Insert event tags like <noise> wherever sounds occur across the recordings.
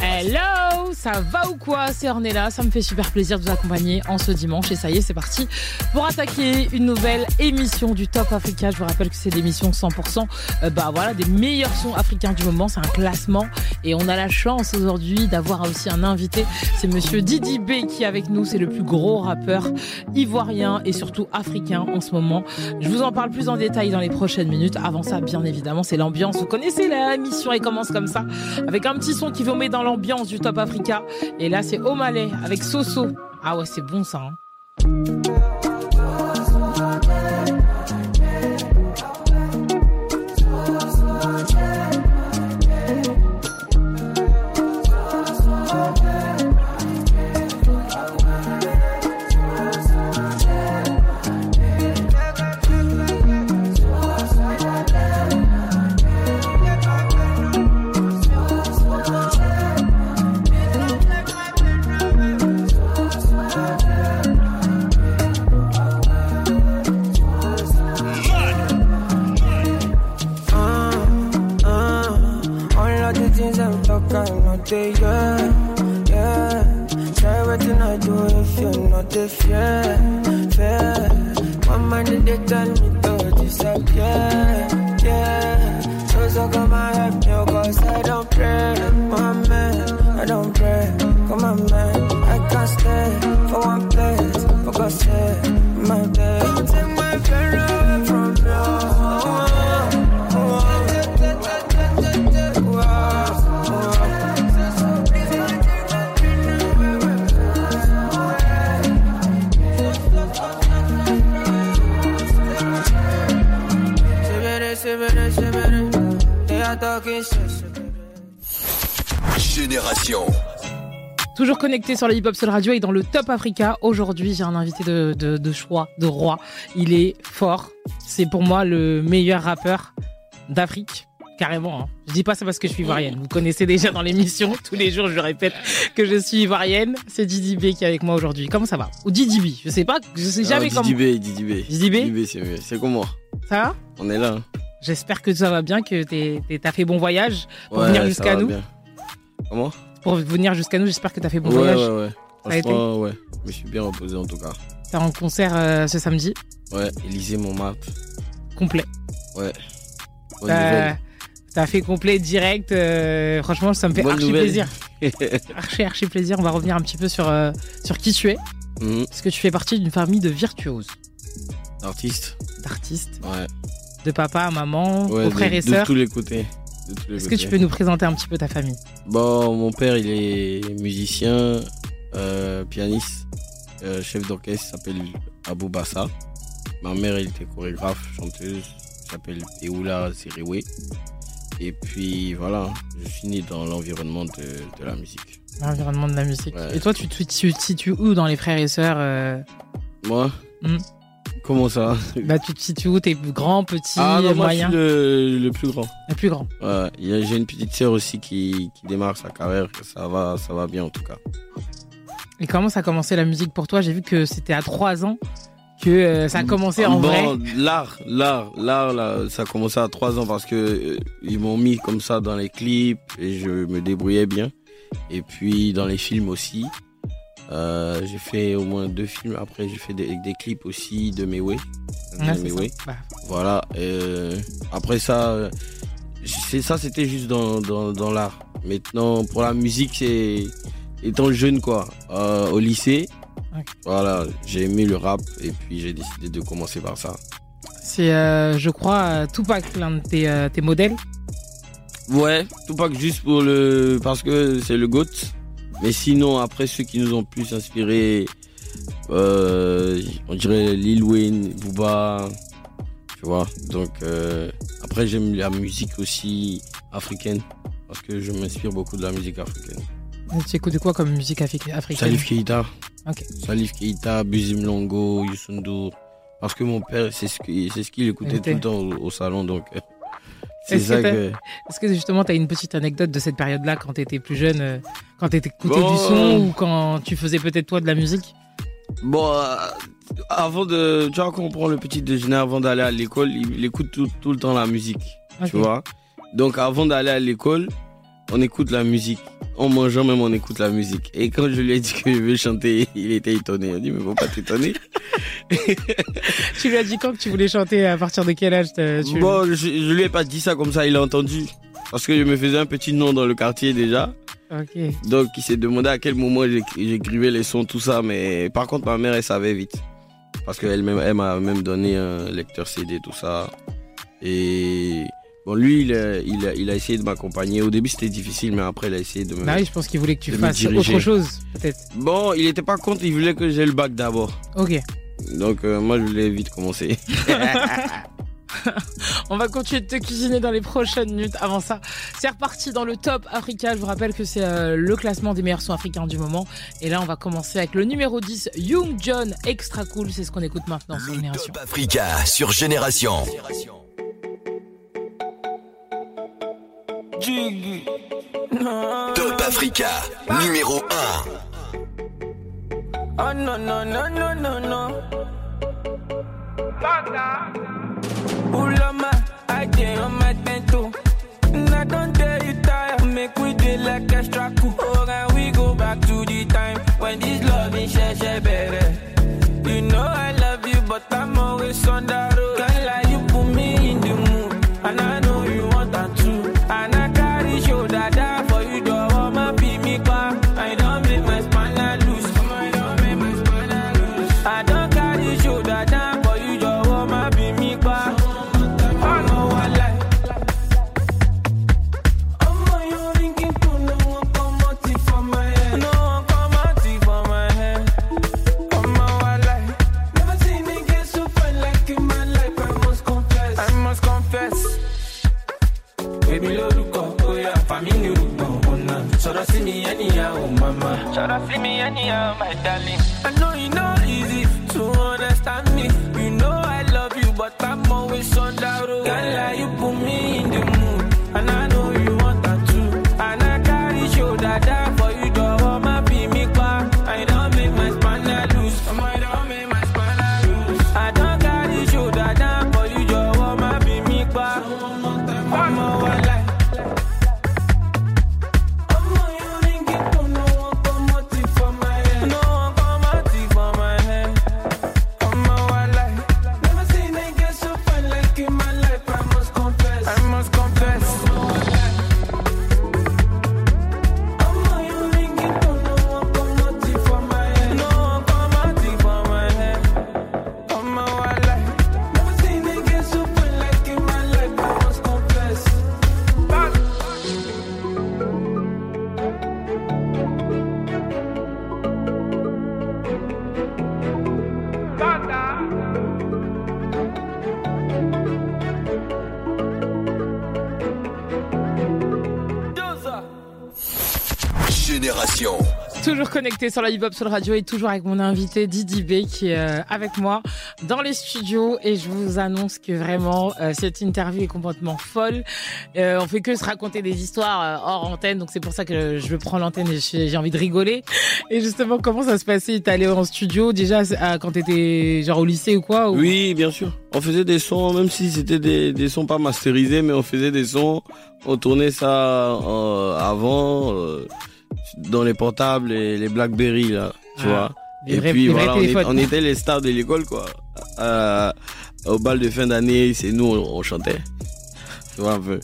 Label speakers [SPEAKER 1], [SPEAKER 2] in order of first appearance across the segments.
[SPEAKER 1] Hello, ça va ou quoi? C'est Ornella, ça me fait super plaisir de vous accompagner en ce dimanche et ça y est, c'est parti pour attaquer une nouvelle émission du Top Africa. Je vous rappelle que c'est l'émission 100% euh, bah voilà des meilleurs sons africains du moment, c'est un classement et on a la chance aujourd'hui d'avoir aussi un invité, c'est monsieur Didi B qui est avec nous, c'est le plus gros rappeur ivoirien et surtout africain en ce moment. Je vous en parle plus en détail dans les prochaines minutes. Avant ça, bien évidemment, c'est l'ambiance. Vous connaissez la mission, elle commence comme ça avec un petit son qui vous met dans l'ambiance du Top Africa. Et là, c'est Omalé avec Soso. Ah ouais, c'est bon ça. Hein.
[SPEAKER 2] Fair, fair. My mind they tell me to disappear, yeah. So so come and help me, cause I don't pray, my man, I don't pray, come on man, I can't stay for one place, for God's sake,
[SPEAKER 1] Génération. Toujours connecté sur la Hip Hop Soul Radio et dans le Top Africa. Aujourd'hui, j'ai un invité de, choix, de roi. Il est fort. C'est pour moi le meilleur rappeur d'Afrique. Carrément. Hein. Je dis pas ça parce que je suis ivoirienne. Vous connaissez déjà dans l'émission. Tous les jours, je répète que je suis ivoirienne. C'est Didi B qui est avec moi aujourd'hui. Comment ça va? Ou Didi B? Je sais pas. Je sais jamais comment.
[SPEAKER 3] Didi B, Didi B?
[SPEAKER 1] Didi B.
[SPEAKER 3] c'est comment
[SPEAKER 1] Ça va?
[SPEAKER 3] On est là. Hein.
[SPEAKER 1] J'espère que ça va bien, que t'as fait bon voyage pour venir jusqu'à nous.
[SPEAKER 3] Comment?
[SPEAKER 1] Pour venir jusqu'à nous, j'espère que t'as fait bon voyage.
[SPEAKER 3] Ouais, ouais, Franchement, ouais. Je me suis bien reposé en tout cas.
[SPEAKER 1] T'es en concert euh, ce samedi?
[SPEAKER 3] Ouais, Élysée Montmartre.
[SPEAKER 1] Complet.
[SPEAKER 3] Ouais.
[SPEAKER 1] T'as fait complet direct. Euh, franchement, ça me fait archi plaisir. <laughs> archi, archi plaisir. On va revenir un petit peu sur, euh, sur qui tu es. Mhm. Parce que tu fais partie d'une famille de virtuoses.
[SPEAKER 3] D'artistes.
[SPEAKER 1] D'artistes.
[SPEAKER 3] Ouais
[SPEAKER 1] de papa à maman, aux frères et sœurs
[SPEAKER 3] De tous les côtés.
[SPEAKER 1] Est-ce que tu peux nous présenter un petit peu ta famille?
[SPEAKER 3] Bon, mon père, il est musicien, euh, pianiste, euh, chef d'orchestre, s'appelle Abou Bassa. Ma mère, elle était chorégraphe, chanteuse, s'appelle Eoula Siriwe. Et puis voilà, je suis né dans l'environnement de, la musique.
[SPEAKER 1] L'environnement de la musique. Et toi, tu te situes où dans les frères et sœurs euh?
[SPEAKER 3] Moi? Hmm Comment ça <laughs>
[SPEAKER 1] Bah, tu te situes où T'es grand, petit,
[SPEAKER 3] ah, non,
[SPEAKER 1] moyen
[SPEAKER 3] moi, je suis le, plus grand.
[SPEAKER 1] Le plus grand.
[SPEAKER 3] Ouais, j'ai une petite sœur aussi qui, qui démarre sa carrière. Ça va, ça va bien en tout cas.
[SPEAKER 1] Et comment ça a commencé la musique pour toi? J'ai vu que c'était à 3 ans que euh, ça a commencé en
[SPEAKER 3] bon,
[SPEAKER 1] vrai.
[SPEAKER 3] L'art, l'art, l'art, là, ça a commencé à 3 ans parce que euh, ils m'ont mis comme ça dans les clips et je me débrouillais bien. Et puis dans les films aussi. Euh, j'ai fait au moins deux films. Après, j'ai fait des, clips aussi de Mewe.
[SPEAKER 1] Bah.
[SPEAKER 3] Voilà. Euh, après ça, c'est ça, c'était juste dans, dans, l'art. Maintenant, pour la musique, c'est étant jeune, quoi, euh, au lycée. Voilà, j'ai aimé le rap et puis j'ai décidé de commencer par ça.
[SPEAKER 1] C'est, je crois, Tupac, l'un de tes, tes modèles.
[SPEAKER 3] Ouais, Tupac juste pour le, parce que c'est le GOAT. Mais sinon, après, ceux qui nous ont plus inspiré, euh, on dirait Lil Wayne, Booba, tu vois. Donc, euh, après, j'aime la musique aussi africaine, parce que je m'inspire beaucoup de la musique africaine.
[SPEAKER 1] tu écoutes quoi comme musique africaine?
[SPEAKER 3] Salif Keita.
[SPEAKER 1] Ok.
[SPEAKER 3] Salif Keita, Buzim Longo, Youssou Parce que mon père, c'est ce qu'il ce qu'il écoutait tout le temps au, salon, donc... Euh,
[SPEAKER 1] est-ce que, justement, tu as une petite anecdote de cette période-là quand tu étais plus jeune, euh, quand tu écoutais du son ou quand tu faisais peut-être toi de la musique?
[SPEAKER 3] Bon, euh, avant de. Tu vois, quand on prend le petit déjeuner avant d'aller à l'école, il, écoute tout, le temps la musique. Tu vois Donc, avant d'aller à l'école, on écoute la musique. en mangeant même on écoute la musique. Et quand je lui ai dit que je veux chanter, il était étonné. Il a dit mais faut pas t'étonner. <laughs>
[SPEAKER 1] tu lui as dit quand que tu voulais chanter à partir de quel âge tu...
[SPEAKER 3] Bon, je, je lui ai pas dit ça comme ça, il a entendu. Parce que je me faisais un petit nom dans le quartier déjà. Donc il s'est demandé à quel moment j'écrivais les sons, tout ça. Mais par contre, ma mère, elle savait vite. Parce qu'elle elle, m'a même donné un lecteur CD, tout ça. Et bon, lui, il a, il a, essayé de m'accompagner. Au début, c'était difficile, mais après, il a essayé de me.
[SPEAKER 1] Bah oui, je pense qu'il voulait que tu fasses autre chose, peut-être.
[SPEAKER 3] Bon, il était pas contre, il voulait que j'ai le bac d'abord.
[SPEAKER 1] Ok.
[SPEAKER 3] Donc, euh, moi, je voulais vite commencer. <laughs> <laughs>
[SPEAKER 1] On va continuer de te cuisiner dans les prochaines minutes. Avant ça, c'est reparti dans le top Africa. Je vous rappelle que c'est euh, le classement des meilleurs sons africains du moment. Et là, on va commencer avec le numéro 10, Young John, extra cool. C'est ce qu'on écoute maintenant sur Génération.
[SPEAKER 4] Top Africa sur Génération. Top Africa, numéro 1.
[SPEAKER 2] Oh non, non, non, non, non, non. Ulama, I dey on my bento. And I don't tell you tired, make we dey like extra cool. Oh, and we go back to the time when this love is share share تعرف لي
[SPEAKER 4] ميانية
[SPEAKER 1] ما هدالي Sur la hip-hop sur le radio et toujours avec mon invité Didi B qui est euh, avec moi dans les studios et je vous annonce que vraiment euh, cette interview est complètement folle. Euh, on fait que se raconter des histoires hors antenne donc c'est pour ça que je prends l'antenne et j'ai envie de rigoler. Et justement comment ça se passait? T'es allé en studio déjà quand t'étais genre au lycée ou quoi ou-
[SPEAKER 3] Oui, bien sûr. On faisait des sons, même si c'était des, sons pas masterisés, mais on faisait des sons. On tournait ça avant dans les portables et les Blackberry là, tu
[SPEAKER 1] Ah,
[SPEAKER 3] vois. et
[SPEAKER 1] vrais-
[SPEAKER 3] puis voilà, on, est-
[SPEAKER 1] téléphones.
[SPEAKER 3] on était les stars de l'école quoi. Euh, au bal de fin d'année, c'est nous on, on chantait. Tu vois un peu.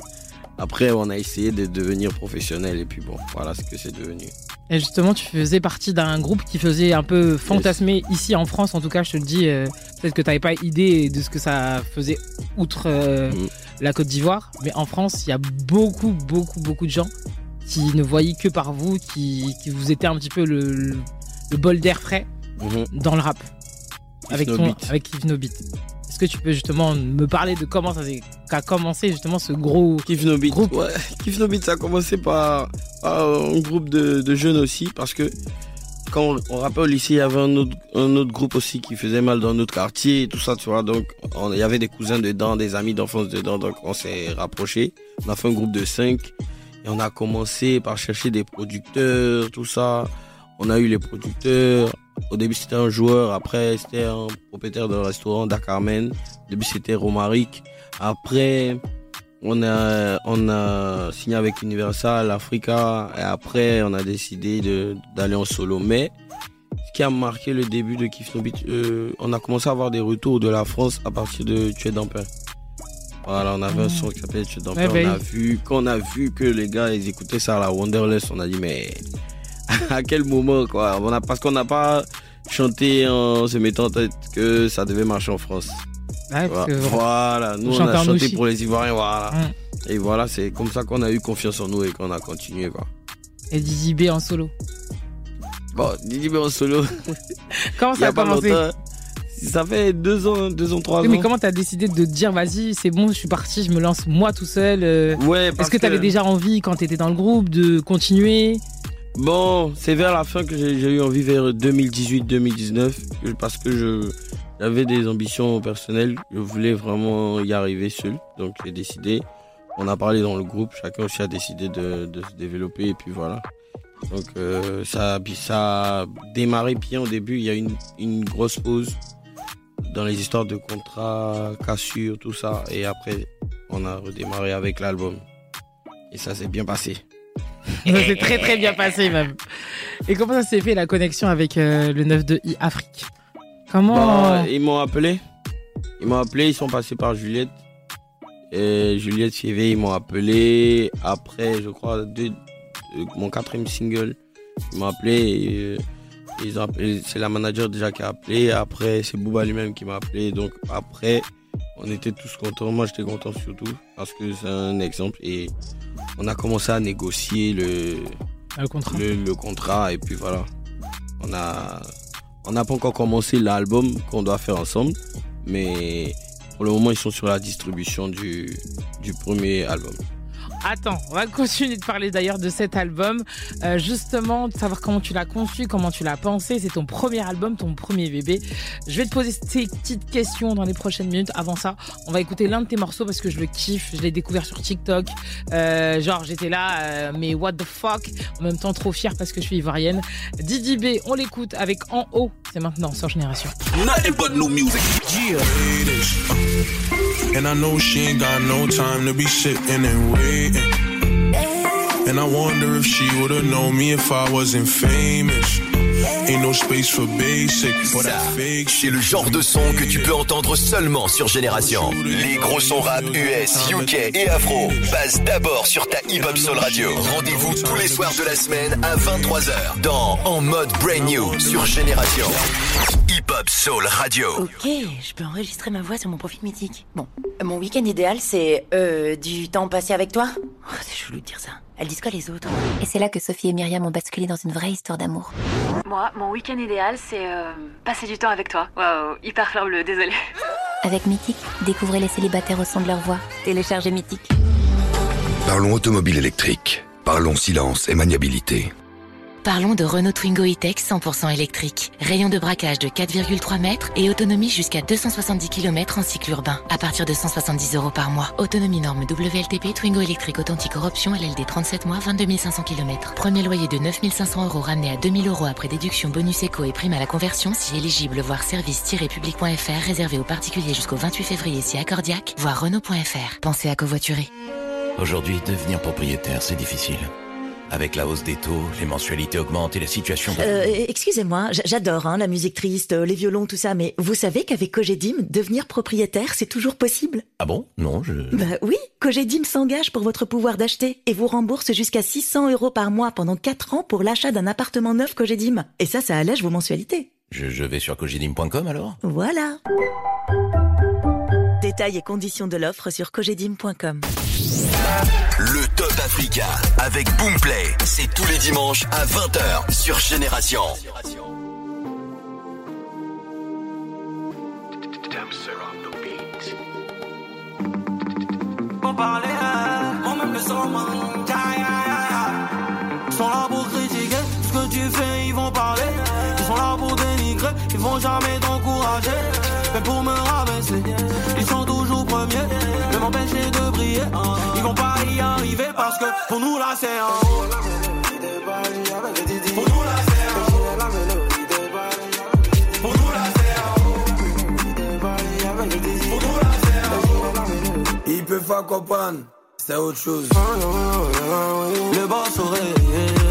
[SPEAKER 3] Après, on a essayé de devenir professionnel et puis bon, voilà ce que c'est devenu.
[SPEAKER 1] Et justement, tu faisais partie d'un groupe qui faisait un peu fantasmer ici en France. En tout cas, je te le dis, euh, peut-être que tu n'avais pas idée de ce que ça faisait outre euh,
[SPEAKER 3] Mm.
[SPEAKER 1] la Côte d'Ivoire. Mais en France, il y a beaucoup, beaucoup, beaucoup de gens qui ne voyaient que par vous, qui, qui vous étiez un petit peu le, le, le bol d'air frais
[SPEAKER 3] Mhm.
[SPEAKER 1] dans le rap. Avec,
[SPEAKER 3] No
[SPEAKER 1] ton, avec No. Est-ce que tu peux justement me parler de comment ça qu'a commencé justement ce gros.
[SPEAKER 3] Kiff No Beat.
[SPEAKER 1] Groupe.
[SPEAKER 3] Ouais, No Beat, ça a commencé par, par un groupe de, de jeunes aussi, parce que quand on, rappelle au lycée, il y avait un autre, un autre groupe aussi qui faisait mal dans notre quartier et tout ça, tu vois. Donc, on- il y avait des cousins dedans, des amis d'enfance dedans, donc on s'est rapprochés. On a fait un groupe de cinq on a commencé par chercher des producteurs, tout ça. On a eu les producteurs. Au début, c'était un joueur. Après, c'était un propriétaire d'un restaurant, Dakarmen. Au début, c'était Romaric. Après, on a, signé avec Universal, Africa, et après, on a décidé d'aller en solo. Mais ce qui a marqué le début de Kiff No euh, on a commencé à avoir des retours de la France à partir de Tu es. Voilà, on avait un son qui s'appelait Tu
[SPEAKER 1] bah
[SPEAKER 3] on a vu, quand on a vu que les gars, ils écoutaient ça à la Wonderless, on a dit, mais <laughs> à quel moment, quoi? On a, Parce qu'on n'a pas chanté en se mettant en tête que ça devait marcher en France.
[SPEAKER 1] Ouais, parce que,
[SPEAKER 3] Voilà, nous on
[SPEAKER 1] chante
[SPEAKER 3] a chanté pour les Ivoiriens, voilà. Et voilà, c'est comme ça qu'on a eu confiance en nous et qu'on a continué, quoi.
[SPEAKER 1] Et Didi B en solo.
[SPEAKER 3] Bon, Didi B en solo,
[SPEAKER 1] Comment <laughs> ça
[SPEAKER 3] a
[SPEAKER 1] a
[SPEAKER 3] pas
[SPEAKER 1] commencé
[SPEAKER 3] longtemps. Ça fait deux ans, deux ans, trois
[SPEAKER 1] Oui,
[SPEAKER 3] ans.
[SPEAKER 1] mais comment t'as décidé de dire, vas-y, c'est bon, je suis parti, je me lance moi tout seul euh,
[SPEAKER 3] Ouais,
[SPEAKER 1] Est-ce que t'avais déjà envie, quand t'étais dans le groupe, de continuer?
[SPEAKER 3] Bon, c'est vers la fin que j'ai eu envie, vers 2018-2019, que- parce que je j'avais des ambitions personnelles. Je voulais vraiment y arriver seul. Donc j'ai décidé. On a parlé dans le groupe. Chacun aussi a décidé de, de se développer. Et puis voilà. Donc euh, ça, a- ça a démarré bien au début. Il y a eu une, une grosse pause dans les histoires de contrats, cassures, tout ça. Et après, on a redémarré avec l'album. Et ça s'est bien passé. <laughs>
[SPEAKER 1] Ça s'est très très bien passé même. Et comment ça s'est fait la connexion avec euh, le 9 de I Afrique? Comment
[SPEAKER 3] Bah, ils m'ont appelé. Ils m'ont appelé, ils sont passés par Juliette. Et Juliette Fievé, ils m'ont appelé. Après, je crois, deux- euh, mon quatrième single, ils m'ont appelé. et, euh, c'est la manager déjà qui a appelé. Après, c'est Booba lui-même qui m'a appelé. Donc après, on était tous contents. Moi, j'étais content surtout parce que c'est un exemple. Et on a commencé à négocier le,
[SPEAKER 1] Ah, le contrat
[SPEAKER 3] le, le contrat et puis voilà. On a on n'a pas encore commencé l'album qu'on doit faire ensemble, mais pour le moment ils sont sur la distribution du, du premier album.
[SPEAKER 1] Attends, on va continuer de parler d'ailleurs de cet album. Euh, justement, de savoir comment tu l'as conçu, comment tu l'as pensé. C'est ton premier album, ton premier bébé. Je vais te poser ces petites questions dans les prochaines minutes. Avant ça, on va écouter l'un de tes morceaux parce que je le kiffe. Je l'ai découvert sur TikTok. Euh, genre, j'étais là, euh, mais what the fuck? En même temps, trop fière parce que je suis ivoirienne. Didi B, on l'écoute avec En haut. C'est maintenant sur Génération.
[SPEAKER 5] And I know she ain't got no time to be sitting and waiting. And I wonder if she would've known me if I wasn't famous. Ain't no space for basic, but
[SPEAKER 4] Ça,
[SPEAKER 5] that fake
[SPEAKER 4] c'est le genre de son que tu peux entendre seulement sur Génération. Les gros sons rap US, UK et Afro passent d'abord sur ta Hip Hop Soul Radio. Rendez-vous tous les soirs de la semaine à 23h dans En mode Brand New sur Génération. Hip Hop Soul Radio.
[SPEAKER 6] Ok, je peux enregistrer ma voix sur mon profil mythique. Bon, mon week-end idéal, c'est euh, du temps passé avec toi. Oh, c'est chelou de dire ça. Elles disent quoi les autres
[SPEAKER 7] Et c'est là que Sophie et Myriam ont basculé dans une vraie histoire d'amour.
[SPEAKER 8] Moi, mon week-end idéal, c'est euh, passer du temps avec toi. Waouh, hyper fleur bleue, désolée.
[SPEAKER 7] Avec Mythique, découvrez les célibataires au son de leur voix. Téléchargez Mythique.
[SPEAKER 4] Parlons automobile électrique. Parlons silence et maniabilité.
[SPEAKER 9] Parlons de Renault Twingo E-Tech 100% électrique. Rayon de braquage de 4,3 mètres et autonomie jusqu'à 270 km en cycle urbain. À partir de 170 euros par mois. Autonomie norme WLTP Twingo électrique authentique option LLD 37 mois 22 500 km. Premier loyer de 9 500 euros ramené à 2000 euros après déduction bonus éco et prime à la conversion si éligible. Voir service-public.fr réservé aux particuliers jusqu'au 28 février si accordiaque. Voir Renault.fr. Pensez à covoiturer.
[SPEAKER 10] Aujourd'hui, devenir propriétaire, c'est difficile. Avec la hausse des taux, les mensualités augmentent et la situation...
[SPEAKER 6] Euh, excusez-moi, j'adore hein, la musique triste, euh, les violons, tout ça, mais vous savez qu'avec Cogedim, devenir propriétaire, c'est toujours possible?
[SPEAKER 10] Ah bon? Non, je...
[SPEAKER 6] Bah oui, Cogedim s'engage pour votre pouvoir d'acheter et vous rembourse jusqu'à 600 euros par mois pendant 4 ans pour l'achat d'un appartement neuf Cogedim. Et ça, ça allège vos mensualités.
[SPEAKER 10] je... je vais sur cogedim.com alors?
[SPEAKER 6] Voilà. Détails et conditions de l'offre sur cogedim.com.
[SPEAKER 4] Le Top Africa avec Boomplay, c'est tous les dimanches à 20h sur Génération.
[SPEAKER 2] Aïe. Ils sont là pour critiquer ce que tu fais, ils vont parler. Ils sont là pour dénigrer, ils vont jamais t'encourager. Mais pour me rabaisser, ils sont toujours premiers. De m'empêcher briller, ils vont pas y arriver parce que pour nous là c'est en haut. Pour nous là c'est en haut. Pour nous là c'est en haut. Pour nous là c'est en haut.
[SPEAKER 11] Ils peuvent pas
[SPEAKER 2] comprendre, c'est autre chose.
[SPEAKER 11] Le boss aurait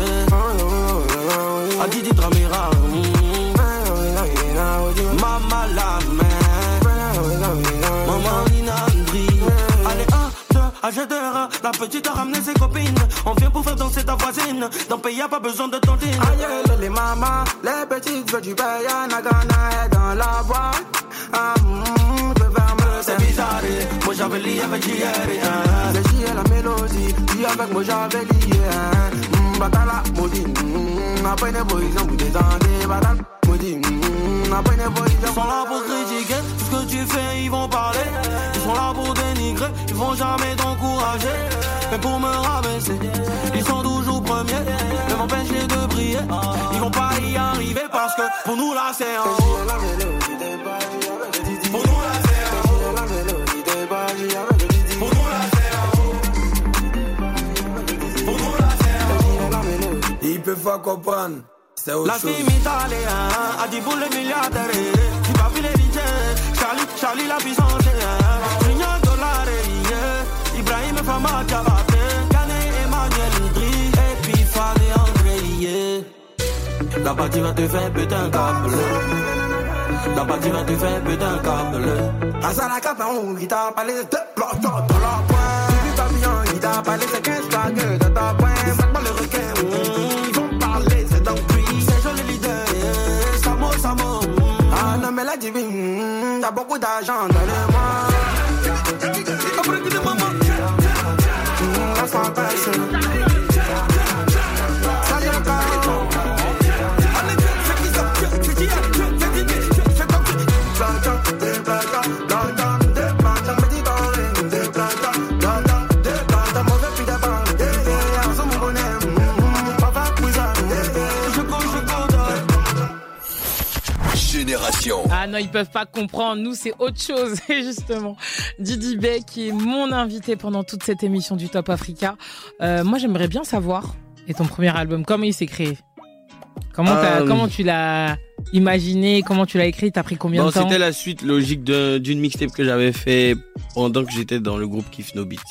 [SPEAKER 11] La petite a ramené ses copines. On vient pour faire danser ta voisine. Dans le pays y'a pas besoin de tontine
[SPEAKER 2] Aïe les mamans, les petites veulent du Nagana est dans la boîte. Ah, mm,
[SPEAKER 11] C'est bizarre, moi j'avais lié avec JR hein.
[SPEAKER 2] C'est JR la mélodie, dis avec moi j'avais lié hein. Batala, maudit, après les boys, ils ont bout des années Batala, maudit, après les boys,
[SPEAKER 11] ils sont là pour critiquer que tu fais, ils vont parler Ils sont là pour dénigrer, ils vont jamais t'encourager Mais pour me rabaisser, ils sont toujours premiers Ne m'empêcher de briller Ils vont pas y arriver parce que pour nous là c'est en haut pour nous là c'est en haut.
[SPEAKER 2] Peuvent pas comprendre. C'est autre
[SPEAKER 11] La
[SPEAKER 2] chose.
[SPEAKER 11] fille italienne a dit pour les milliardaires. Tu vas filer Charlie, Charlie la puissance. Junior dollar, Ibrahim Fama Diabate, Kane Emmanuel Dri, et puis Fane André. La partie va te faire péter un câble. La partie va te faire péter un câble.
[SPEAKER 2] Asana Capon, il t'a parlé de blocs dans la pointe. Tu vis papillon, il t'a parlé de 15 bagues de ta pointe. Maintenant le requin, Divine, mm, y'a beaucoup d'argent dans le mois.
[SPEAKER 11] Après de maman.
[SPEAKER 1] Ah non, ils peuvent pas comprendre. Nous, c'est autre chose. Et <laughs> justement, Didi Bey, qui est mon invité pendant toute cette émission du Top Africa. Euh, moi, j'aimerais bien savoir, et ton premier album, comment il s'est créé? Comment,
[SPEAKER 3] Euh,
[SPEAKER 1] comment tu l'as imaginé? Comment tu l'as écrit? T'as pris combien de temps?
[SPEAKER 3] c'était la suite logique d'un- d'une mixtape que j'avais fait pendant que j'étais dans le groupe Kiff No Beat.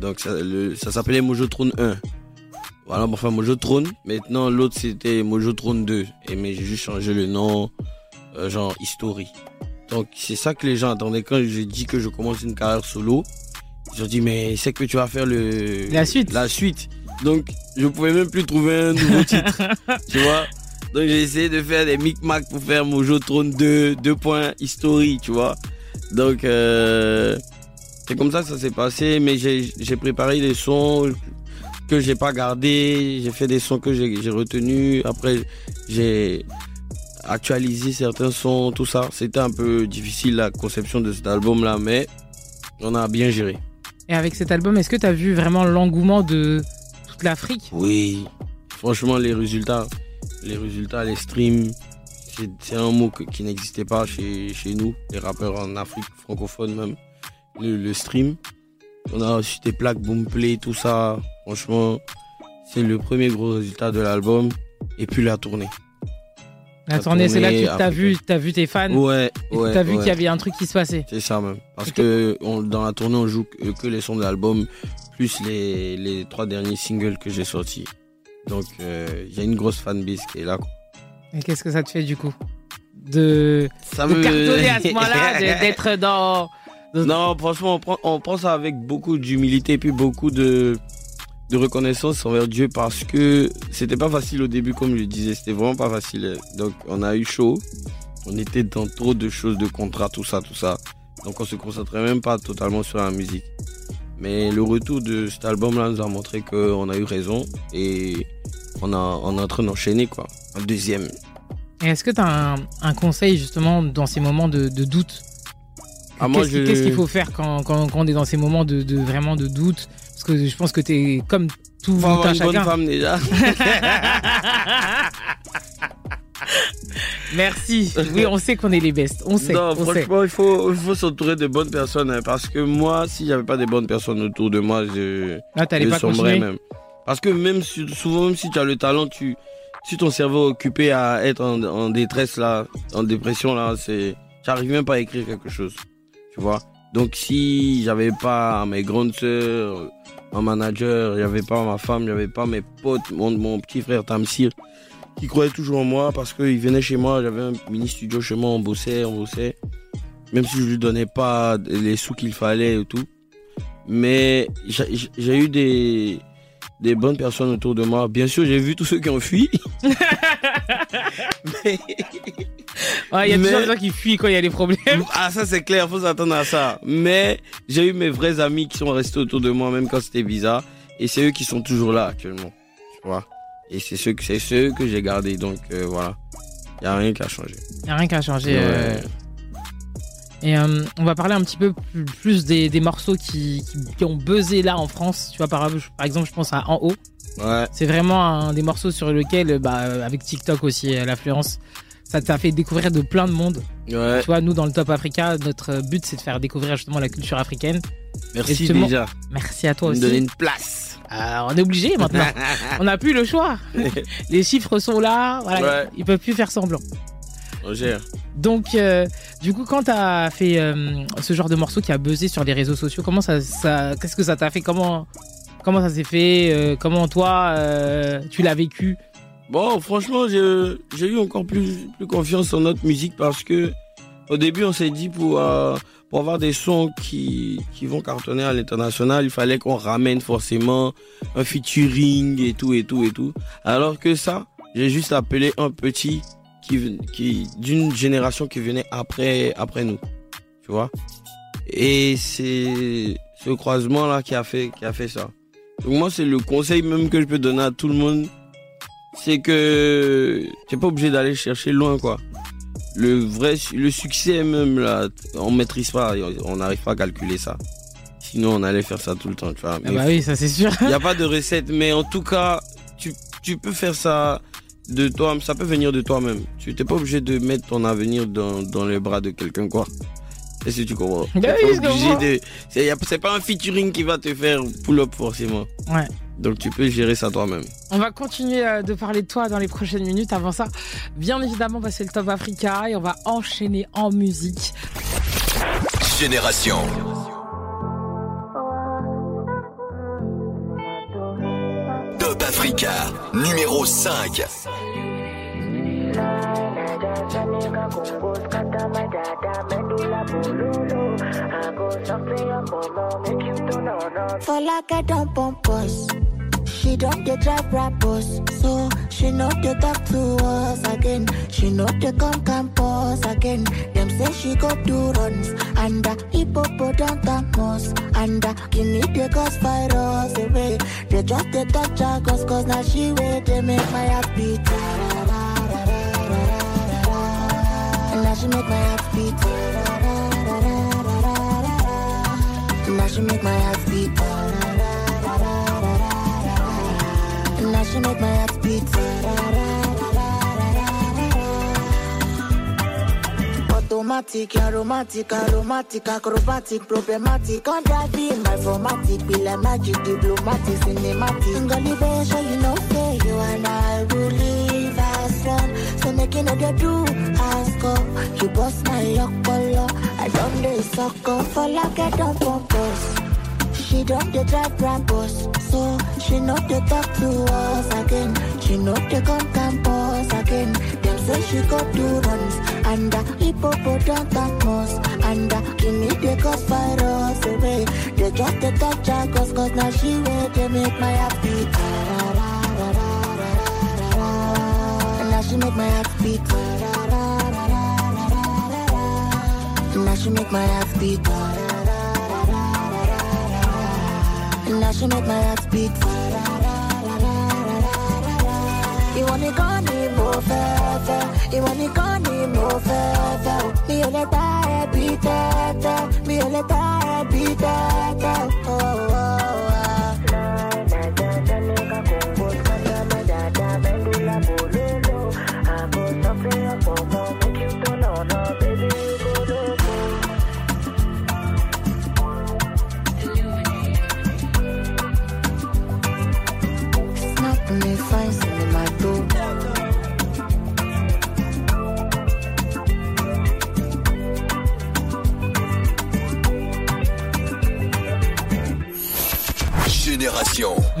[SPEAKER 3] Donc ça, s'appelait Mojo Throne 1. Voilà, enfin Mojo Throne. Maintenant l'autre c'était Mojo Throne 2. Et mais j'ai juste changé le nom, euh, genre History. Donc c'est ça que les gens attendaient quand j'ai dit que je commence une carrière solo. Ils ont dit mais c'est que tu vas faire le
[SPEAKER 1] La suite.
[SPEAKER 3] La suite. Donc je pouvais même plus trouver un nouveau <laughs> titre. tu vois. Donc j'ai essayé de faire des micmacs pour faire Mojo Throne 2, 2 points History, tu vois. Donc euh, c'est comme ça que ça s'est passé, mais j'ai préparé des sons que j'ai pas gardés, j'ai fait des sons que j'ai j'ai retenus. Après, j'ai actualisé certains sons, tout ça. C'était un peu difficile la conception de cet album-là, mais on a bien géré.
[SPEAKER 1] Et avec cet album, est-ce que t'as vu vraiment l'engouement de toute l'Afrique?
[SPEAKER 3] Oui, franchement, les résultats, les résultats, les streams, c'est- c'est un mot que- qui n'existait pas chez, chez nous, les rappeurs en Afrique francophone même. Le, le stream, on a reçu des plaques Boomplay, tout ça. Franchement, c'est le premier gros résultat de l'album. Et puis la tournée.
[SPEAKER 1] La tournée, c'est là que tu t'as vu, t'as vu tes fans.
[SPEAKER 3] Ouais, ouais.
[SPEAKER 1] t'as vu
[SPEAKER 3] ouais.
[SPEAKER 1] qu'il y avait un truc qui se passait.
[SPEAKER 3] C'est ça même. Parce que on- dans la tournée, on joue que, que les sons de l'album, plus les, les trois derniers singles que j'ai sortis. Donc, euh, il y a une grosse fanbase qui est là. quoi.
[SPEAKER 1] Et qu'est-ce que ça te fait du coup? De,
[SPEAKER 3] Ça
[SPEAKER 1] de
[SPEAKER 3] me-
[SPEAKER 1] cartonner à ce <laughs> moment-là, d'être dans.
[SPEAKER 3] Non, franchement, on prend, on prend ça avec beaucoup d'humilité et puis beaucoup de, de reconnaissance envers Dieu parce que c'était pas facile au début, comme je le disais, c'était vraiment pas facile. Donc, on a eu chaud, on était dans trop de choses, de contrats, tout ça, tout ça. Donc, on se concentrait même pas totalement sur la musique. Mais le retour de cet album-là nous a montré qu'on a eu raison et on, a, on est en train d'enchaîner, quoi. Un deuxième.
[SPEAKER 1] Est-ce que tu as un, un conseil justement dans ces moments de, de doute?
[SPEAKER 3] Ah,
[SPEAKER 1] Qu'est-ce
[SPEAKER 3] je-
[SPEAKER 1] qu'il faut faire quand, quand, quand on est dans ces moments de, de vraiment de doute? Parce que je pense que tu es comme tout
[SPEAKER 3] Faut avoir une bonne femme déjà. <laughs>
[SPEAKER 1] Merci. Oui, on sait qu'on est les bestes. On sait.
[SPEAKER 3] Non,
[SPEAKER 1] on sait.
[SPEAKER 3] franchement, il faut, il faut s'entourer de bonnes personnes. hein, parce que moi, si j'avais pas des bonnes personnes autour de moi, je,
[SPEAKER 1] Ah, t'allais
[SPEAKER 3] je
[SPEAKER 1] pas
[SPEAKER 3] sombrais
[SPEAKER 1] continuer
[SPEAKER 3] même. Parce que même si- souvent, même si tu as le talent, tu, si ton cerveau est occupé à être en, en détresse là, en dépression là, c'est, j'arrive même pas à écrire quelque chose. Tu vois? Donc si j'avais pas mes grandes sœurs, un manager, avait pas ma femme, avait pas mes potes, mon, mon petit frère Tamsir, qui croyait toujours en moi parce qu'il venait chez moi, j'avais un mini studio chez moi, on bossait, on bossait. Même si je lui donnais pas les sous qu'il fallait et tout. Mais j'ai j'ai eu des, des bonnes personnes autour de moi. Bien sûr, j'ai vu tous ceux qui ont fui. <laughs> <laughs> Mais-
[SPEAKER 1] Ouais, il y a
[SPEAKER 3] Mais-
[SPEAKER 1] toujours des gens qui fuient quand il y a des problèmes.
[SPEAKER 3] Ah, ça c'est clair, faut s'attendre à ça. Mais j'ai eu mes vrais amis qui sont restés autour de moi, même quand c'était bizarre. Et c'est eux qui sont toujours là actuellement. Tu vois. Et c'est ceux, que- c'est ceux que j'ai gardés. Donc euh, voilà. Il n'y a rien qui a changé.
[SPEAKER 1] Il n'y a rien qu'à changer.
[SPEAKER 3] Ouais.
[SPEAKER 1] euh. Et euh, on va parler un petit peu plus, des, des morceaux qui, qui, qui ont buzzé là en France. Tu vois, par, par exemple, je pense à En haut.
[SPEAKER 3] Ouais.
[SPEAKER 1] C'est vraiment un des morceaux sur lequel, bah, avec TikTok aussi, l'influence, ça t'a fait découvrir de plein de monde.
[SPEAKER 3] Ouais.
[SPEAKER 1] Tu vois, nous, dans le Top Africa, notre but, c'est de faire découvrir justement la culture africaine.
[SPEAKER 3] Merci déjà.
[SPEAKER 1] Merci à toi
[SPEAKER 3] De me
[SPEAKER 1] aussi.
[SPEAKER 3] donner une place.
[SPEAKER 1] Ah, on est obligé maintenant. <laughs> on n'a plus le choix. <laughs> Les chiffres sont là. Voilà,
[SPEAKER 3] Ouais.
[SPEAKER 1] Ils peuvent plus faire semblant.
[SPEAKER 3] On gère.
[SPEAKER 1] Donc, euh, du coup, quand t'as fait euh, ce genre de morceau qui a buzzé sur les réseaux sociaux, comment ça, ça qu'est-ce que ça t'a fait? Comment, comment ça s'est fait? Euh, Comment toi, tu l'as vécu?
[SPEAKER 3] Bon, franchement, j'ai eu encore plus, plus confiance en notre musique parce que au début, on s'est dit pour, euh, pour avoir des sons qui, qui vont cartonner à l'international, il fallait qu'on ramène forcément un featuring et tout et tout et tout. Alors que ça, j'ai juste appelé un petit qui, qui d'une génération qui venait après, après nous. Tu vois? Et c'est ce croisement là qui a fait, qui a fait ça. Donc moi, c'est le conseil même que je peux donner à tout le monde c'est que t'es pas obligé d'aller chercher loin quoi. Le vrai le succès même là, on maîtrise pas, on n'arrive pas à calculer ça. Sinon on allait faire ça tout le temps, tu vois.
[SPEAKER 1] Ah bah oui, ça c'est sûr.
[SPEAKER 3] Il y a pas de recette, mais en tout cas, tu, tu peux faire ça de toi, ça peut venir de toi-même. Tu t'es pas obligé de mettre ton avenir dans, dans les bras de quelqu'un quoi. Est-ce que tu comprends?
[SPEAKER 1] Bah oui,
[SPEAKER 3] c'est pas un featuring qui va te faire pull up forcément.
[SPEAKER 1] Ouais.
[SPEAKER 3] Donc tu peux gérer ça toi-même.
[SPEAKER 1] On va continuer euh, de parler de toi dans les prochaines minutes. Avant ça, bien évidemment, bah, c'est le Top Africa et on va enchaîner en musique.
[SPEAKER 4] Génération. Top Africa, numéro 5.
[SPEAKER 12] For like I don't pump us. She don't dey drive rappers, so she know they talk to us again. She know they come campus again. Them say she go do runs and uh, hippopotamus and uh, guinea they cause virus away. They just they talk jargons cause now she wait they make my heart beat. And now she make my heart beat. Now she make my heart beat. Now she make my heart beat. Automatic, aromatic, aromatic, acrobatic, problematic, on driving my formatic, be like magic, diplomatic, cinematic. Ngolibe, show you know, say you and I will live as one. So know they do ask up. You bust my yokolo, Don't dey suck up for like I don't us. She don't dey drive Brabus, so she know they talk to us again. She know they come campus again. Them say she go do runs and uh, hippopotamus and uh, guinea they cause virus away. They just they talk jargons cause now she wait they make my heart beat. Now she make my heart beat. And now she make my heart beat. And now she make my heart beat. You want me gone more fefe. You want me gone more fefe. Me ole ta e beat. Me ole ta e beat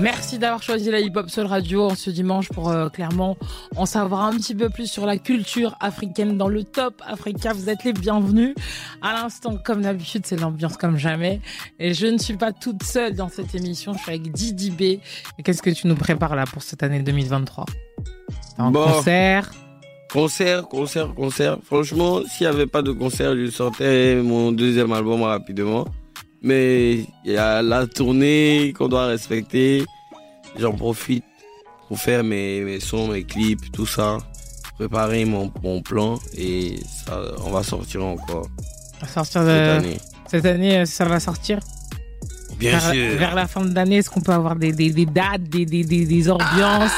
[SPEAKER 1] Merci d'avoir choisi la Hip Hop Soul Radio en ce dimanche pour euh, clairement en savoir un petit peu plus sur la culture africaine dans le top Africa. Vous êtes les bienvenus. À l'instant, comme d'habitude, c'est l'ambiance comme jamais. Et je ne suis pas toute seule dans cette émission. Je suis avec Didi B. Et qu'est-ce que tu nous prépares là pour cette année 2023 Un
[SPEAKER 3] Bon.
[SPEAKER 1] concert?
[SPEAKER 3] Concert, concert, concert. Franchement, s'il n'y avait pas de concert, je sortais mon deuxième album rapidement. Mais il y a la tournée qu'on doit respecter. J'en profite pour faire mes, mes sons, mes clips, tout ça. Préparer mon, mon plan et ça, on va sortir encore
[SPEAKER 1] à sortir
[SPEAKER 3] cette
[SPEAKER 1] de...
[SPEAKER 3] année.
[SPEAKER 1] Cette année, euh, ça va sortir?
[SPEAKER 3] Bien
[SPEAKER 1] vers,
[SPEAKER 3] sûr.
[SPEAKER 1] vers la fin de l'année, est-ce qu'on peut avoir des, des, des dates, des, des, des, des ambiances?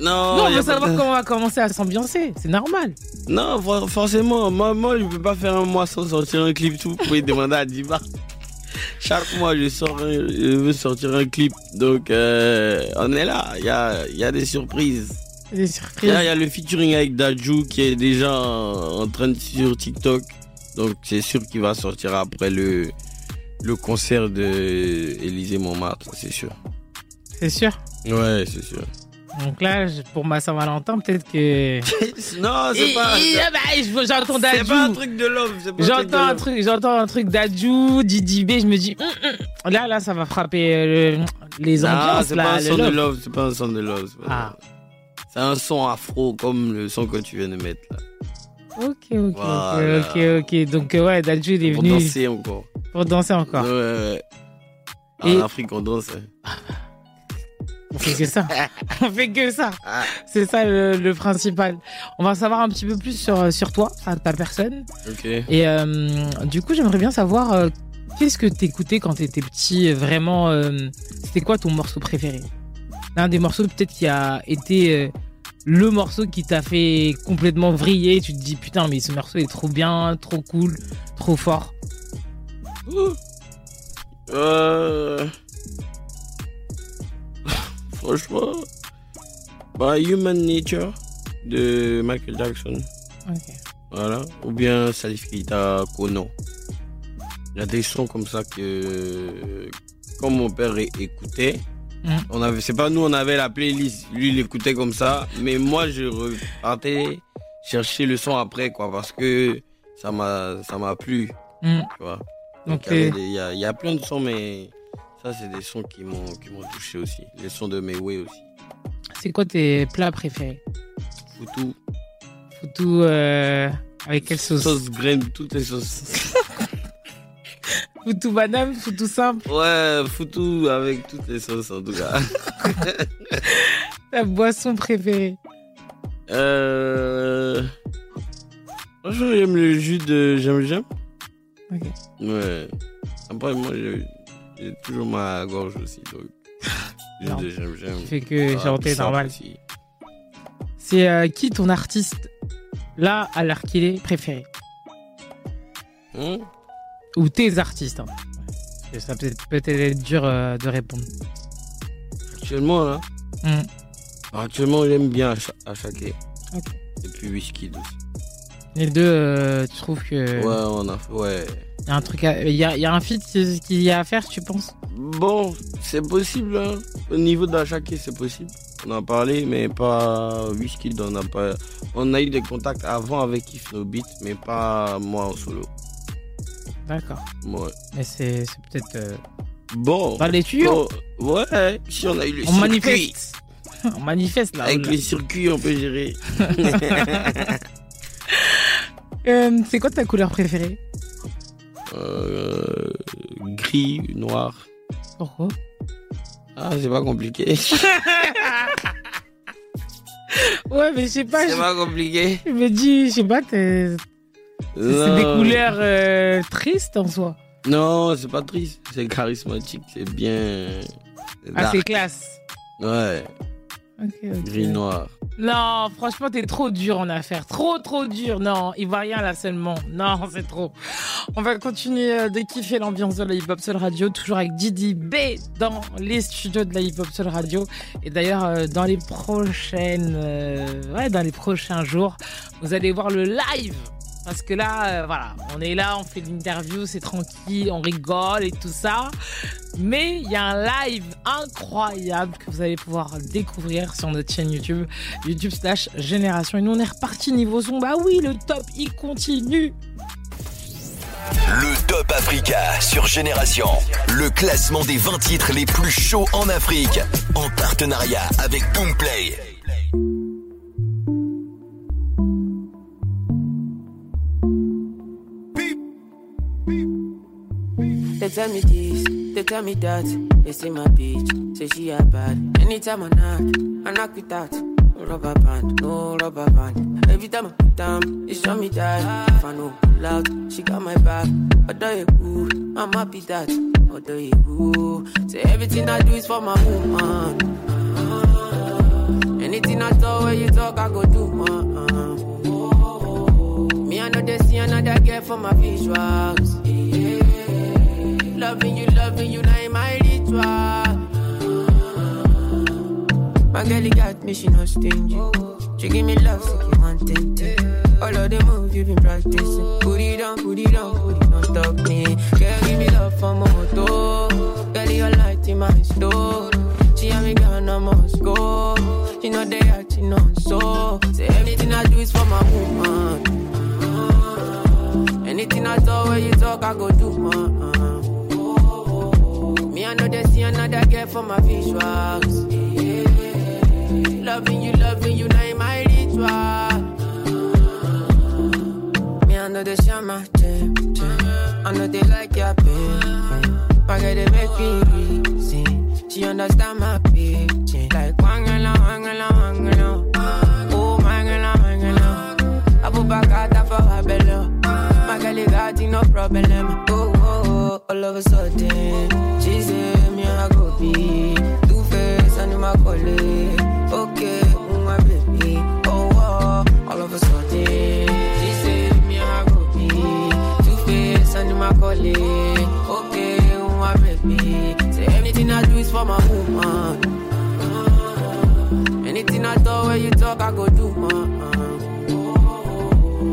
[SPEAKER 3] Non,
[SPEAKER 1] Non, on veut savoir
[SPEAKER 3] de-
[SPEAKER 1] comment on va commencer à s'ambiancer. C'est normal.
[SPEAKER 3] Non, for- forcément, moi, moi, je peux pas faire un mois sans sortir un clip tout. Vous pouvez demander à Diva. Chaque mois, je, sors un- je veux sortir un clip. Donc, euh, on est là. Il y a, y a des surprises.
[SPEAKER 1] Des surprises.
[SPEAKER 3] Là, il y a le featuring avec Daju qui est déjà en en train de sur TikTok. Donc, c'est sûr qu'il va sortir après le, le concert de Élysée Montmartre, c'est sûr.
[SPEAKER 1] C'est sûr?
[SPEAKER 3] Ouais, c'est sûr.
[SPEAKER 1] Donc là, pour ma Saint-Valentin, peut-être que. <laughs>
[SPEAKER 3] non, c'est pas.
[SPEAKER 1] ah bah, je- J'entends
[SPEAKER 3] C'est
[SPEAKER 1] Dadju.
[SPEAKER 3] pas un truc de love. c'est pas un truc de
[SPEAKER 1] J'entends un truc, j'entends un truc d'Adju, Didi B, je me dis, hum, hum. là, là, ça va frapper euh, le- les
[SPEAKER 3] Non,
[SPEAKER 1] ambiances,
[SPEAKER 3] c'est pas un son de love, c'est pas un son de love. c'est un son afro comme le son que tu viens de mettre là.
[SPEAKER 1] Ok, ok,
[SPEAKER 3] Voilà.
[SPEAKER 1] ok, ok. Donc, euh, ouais, Dadju, il est
[SPEAKER 3] Pour
[SPEAKER 1] venu.
[SPEAKER 3] danser encore.
[SPEAKER 1] Pour danser encore.
[SPEAKER 3] Ouais, ouais. En
[SPEAKER 1] Et-
[SPEAKER 3] Afrique, on danse. <laughs>
[SPEAKER 1] On fait que ça. <laughs> On fait que ça. C'est ça le, le principal. On va savoir un petit peu plus sur, sur toi, ta personne.
[SPEAKER 3] Ok.
[SPEAKER 1] Et euh, du coup, j'aimerais bien savoir euh, qu'est-ce que t'écoutais quand t'étais petit, euh, vraiment. euh, C'était quoi ton morceau préféré? L'un des morceaux peut-être qui a été euh, le morceau qui t'a fait complètement vriller. Tu te dis putain, mais ce morceau est trop bien, trop cool, trop fort. <gasps>
[SPEAKER 3] Euh... Franchement, bah, Human Nature de Michael Jackson.
[SPEAKER 1] Ok.
[SPEAKER 3] Voilà. Ou bien Salif Keita, Kono. Il y a des sons comme ça que, quand mon père écoutait,
[SPEAKER 1] Mm.
[SPEAKER 3] on avait, c'est pas nous, on avait la playlist. Lui, il écoutait comme ça. Mais moi, je repartais chercher le son après, quoi, parce que ça m'a, ça m'a plu.
[SPEAKER 1] Mm.
[SPEAKER 3] Tu vois.
[SPEAKER 1] Donc,
[SPEAKER 3] il y, y a plein de sons, mais ça, c'est des sons qui m'ont, touché aussi. Les sons de Mayway aussi.
[SPEAKER 1] C'est quoi tes plats préférés?
[SPEAKER 3] Foutou.
[SPEAKER 1] Foutou euh, avec quelle sauce?
[SPEAKER 3] Sauce graine, toutes les sauces. <laughs>
[SPEAKER 1] Foutou banane, foutou simple?
[SPEAKER 3] Ouais, foutou avec toutes les sauces en tout cas. <laughs>
[SPEAKER 1] Ta boisson préférée?
[SPEAKER 3] Euh... Franchement, j'aime le jus de j'aime j'aime.
[SPEAKER 1] Ok.
[SPEAKER 3] Ouais. Après, moi, j'ai j'ai toujours ma gorge aussi. Donc, <laughs> j'aime
[SPEAKER 1] fais que
[SPEAKER 3] Ah,
[SPEAKER 1] chanter normal.
[SPEAKER 3] aussi.
[SPEAKER 1] C'est euh, qui ton artiste, là, à l'heure qu'il est, préféré?
[SPEAKER 3] Hein?
[SPEAKER 1] Ou tes artistes hein. Ça peut être, peut être dur euh, de répondre.
[SPEAKER 3] Actuellement, là?
[SPEAKER 1] Hmm.
[SPEAKER 3] Actuellement, j'aime bien Achaké.
[SPEAKER 1] Ok.
[SPEAKER 3] Et puis Whisky aussi.
[SPEAKER 1] Les deux, euh, tu trouves que.
[SPEAKER 3] Ouais, on a fait. Ouais.
[SPEAKER 1] Il y a un truc à- Il y a, il y a un feat qui- qu'il y a à faire, tu penses?
[SPEAKER 3] Bon, c'est possible. Hein. Au niveau d'Achaké, c'est possible. On en a parlé, mais pas Whisky. On a, pas... on a eu des contacts avant avec If No Beat, mais pas moi en solo.
[SPEAKER 1] D'accord.
[SPEAKER 3] Ouais.
[SPEAKER 1] Mais c'est c'est peut-être. euh,
[SPEAKER 3] Bon.
[SPEAKER 1] Dans les tuyaux?
[SPEAKER 3] Bon, Ouais, si on a eu le
[SPEAKER 1] On
[SPEAKER 3] circuit.
[SPEAKER 1] manifeste. <laughs> On manifeste là.
[SPEAKER 3] Avec
[SPEAKER 1] là.
[SPEAKER 3] les circuits, on peut gérer. <laughs> <laughs>
[SPEAKER 1] Euh, c'est quoi ta couleur préférée
[SPEAKER 3] Euh, gris, noir.
[SPEAKER 1] Pourquoi
[SPEAKER 3] Ah, c'est pas compliqué. <laughs>
[SPEAKER 1] Ouais, mais je sais pas.
[SPEAKER 3] c'est pas compliqué.
[SPEAKER 1] Je me dis, je sais pas, t'es- c'est des
[SPEAKER 3] Non.
[SPEAKER 1] couleurs euh, tristes en soi.
[SPEAKER 3] Non, c'est pas triste. C'est charismatique, c'est bien. c'est
[SPEAKER 1] Ah, c'est classe.
[SPEAKER 3] Ouais,
[SPEAKER 1] Ok, ok.
[SPEAKER 3] gris, noir.
[SPEAKER 1] Non, franchement, t'es trop dur en affaires. Trop, trop dur. Non, il va rien là seulement. Non, <laughs> c'est trop. On va continuer euh, de kiffer l'ambiance de la Hip Hop Soul Radio, toujours avec Didi B dans les studios de la Hip Hop Soul Radio. Et d'ailleurs, euh, dans les prochaines, euh, ouais, dans les prochains jours, vous allez voir le live Parce que là, euh, voilà, on est là, on fait l'interview, c'est tranquille, on rigole et tout ça. Mais il y a un live incroyable que vous allez pouvoir découvrir sur notre chaîne YouTube, YouTube slash Génération. Et nous, on est reparti niveau son. Bah oui, le top, il continue.
[SPEAKER 4] Le Top Africa sur Génération. Le classement des 20 titres les plus chauds en Afrique. En partenariat avec Boomplay.
[SPEAKER 2] Tell me this, they tell me that. They say my bitch, say she a bad. Anytime I knock, I knock it out. Rubber band, no rubber band. Every time I put down, it show me that. If I know out, she got my back. Although you cool, I'm happy that. Although you cool, say everything I do is for my woman. Anything I talk, when you talk, I go do. Uh-uh. Me, I know they see another girl for my visuals. Loving you, loving you, now my ritual. My girl, got me, she not stingy. She give me love, so you want it. All of the moves you been practicing. Put it on, put it on, put it on, stop me. Girl, give me love for moto. Girl, you're light in my store. She and me gone, I must go. She know they acting on so. Say anything I do is for my woman. Anything I talk, when you talk, I go do. Uh-uh. I know they see another girl for my visuals. Loving you, loving you, now my ritual. Me, I know they share my gem. I know they like your pain. Girl, they make me reason. She understand my pitching. Like, wangala, wangala, wangala. Oh, mangala, mangala. I put back out for her belly. My girl, you got no problem. All of a sudden. She say, me, I go be. Two face and my colleague. Okay, my baby. Oh, oh, all of a sudden. She say, me, I go be. Two face and my colleague. Okay, my baby. Say, anything I do is for my woman. Uh-huh. Anything I talk, when you talk, I go do, uh-uh.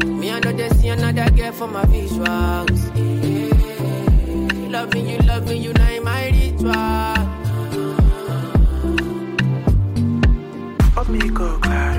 [SPEAKER 2] Me, I know they see another girl for my visuals loving you, loving you, now in my ritual.
[SPEAKER 4] But
[SPEAKER 1] me.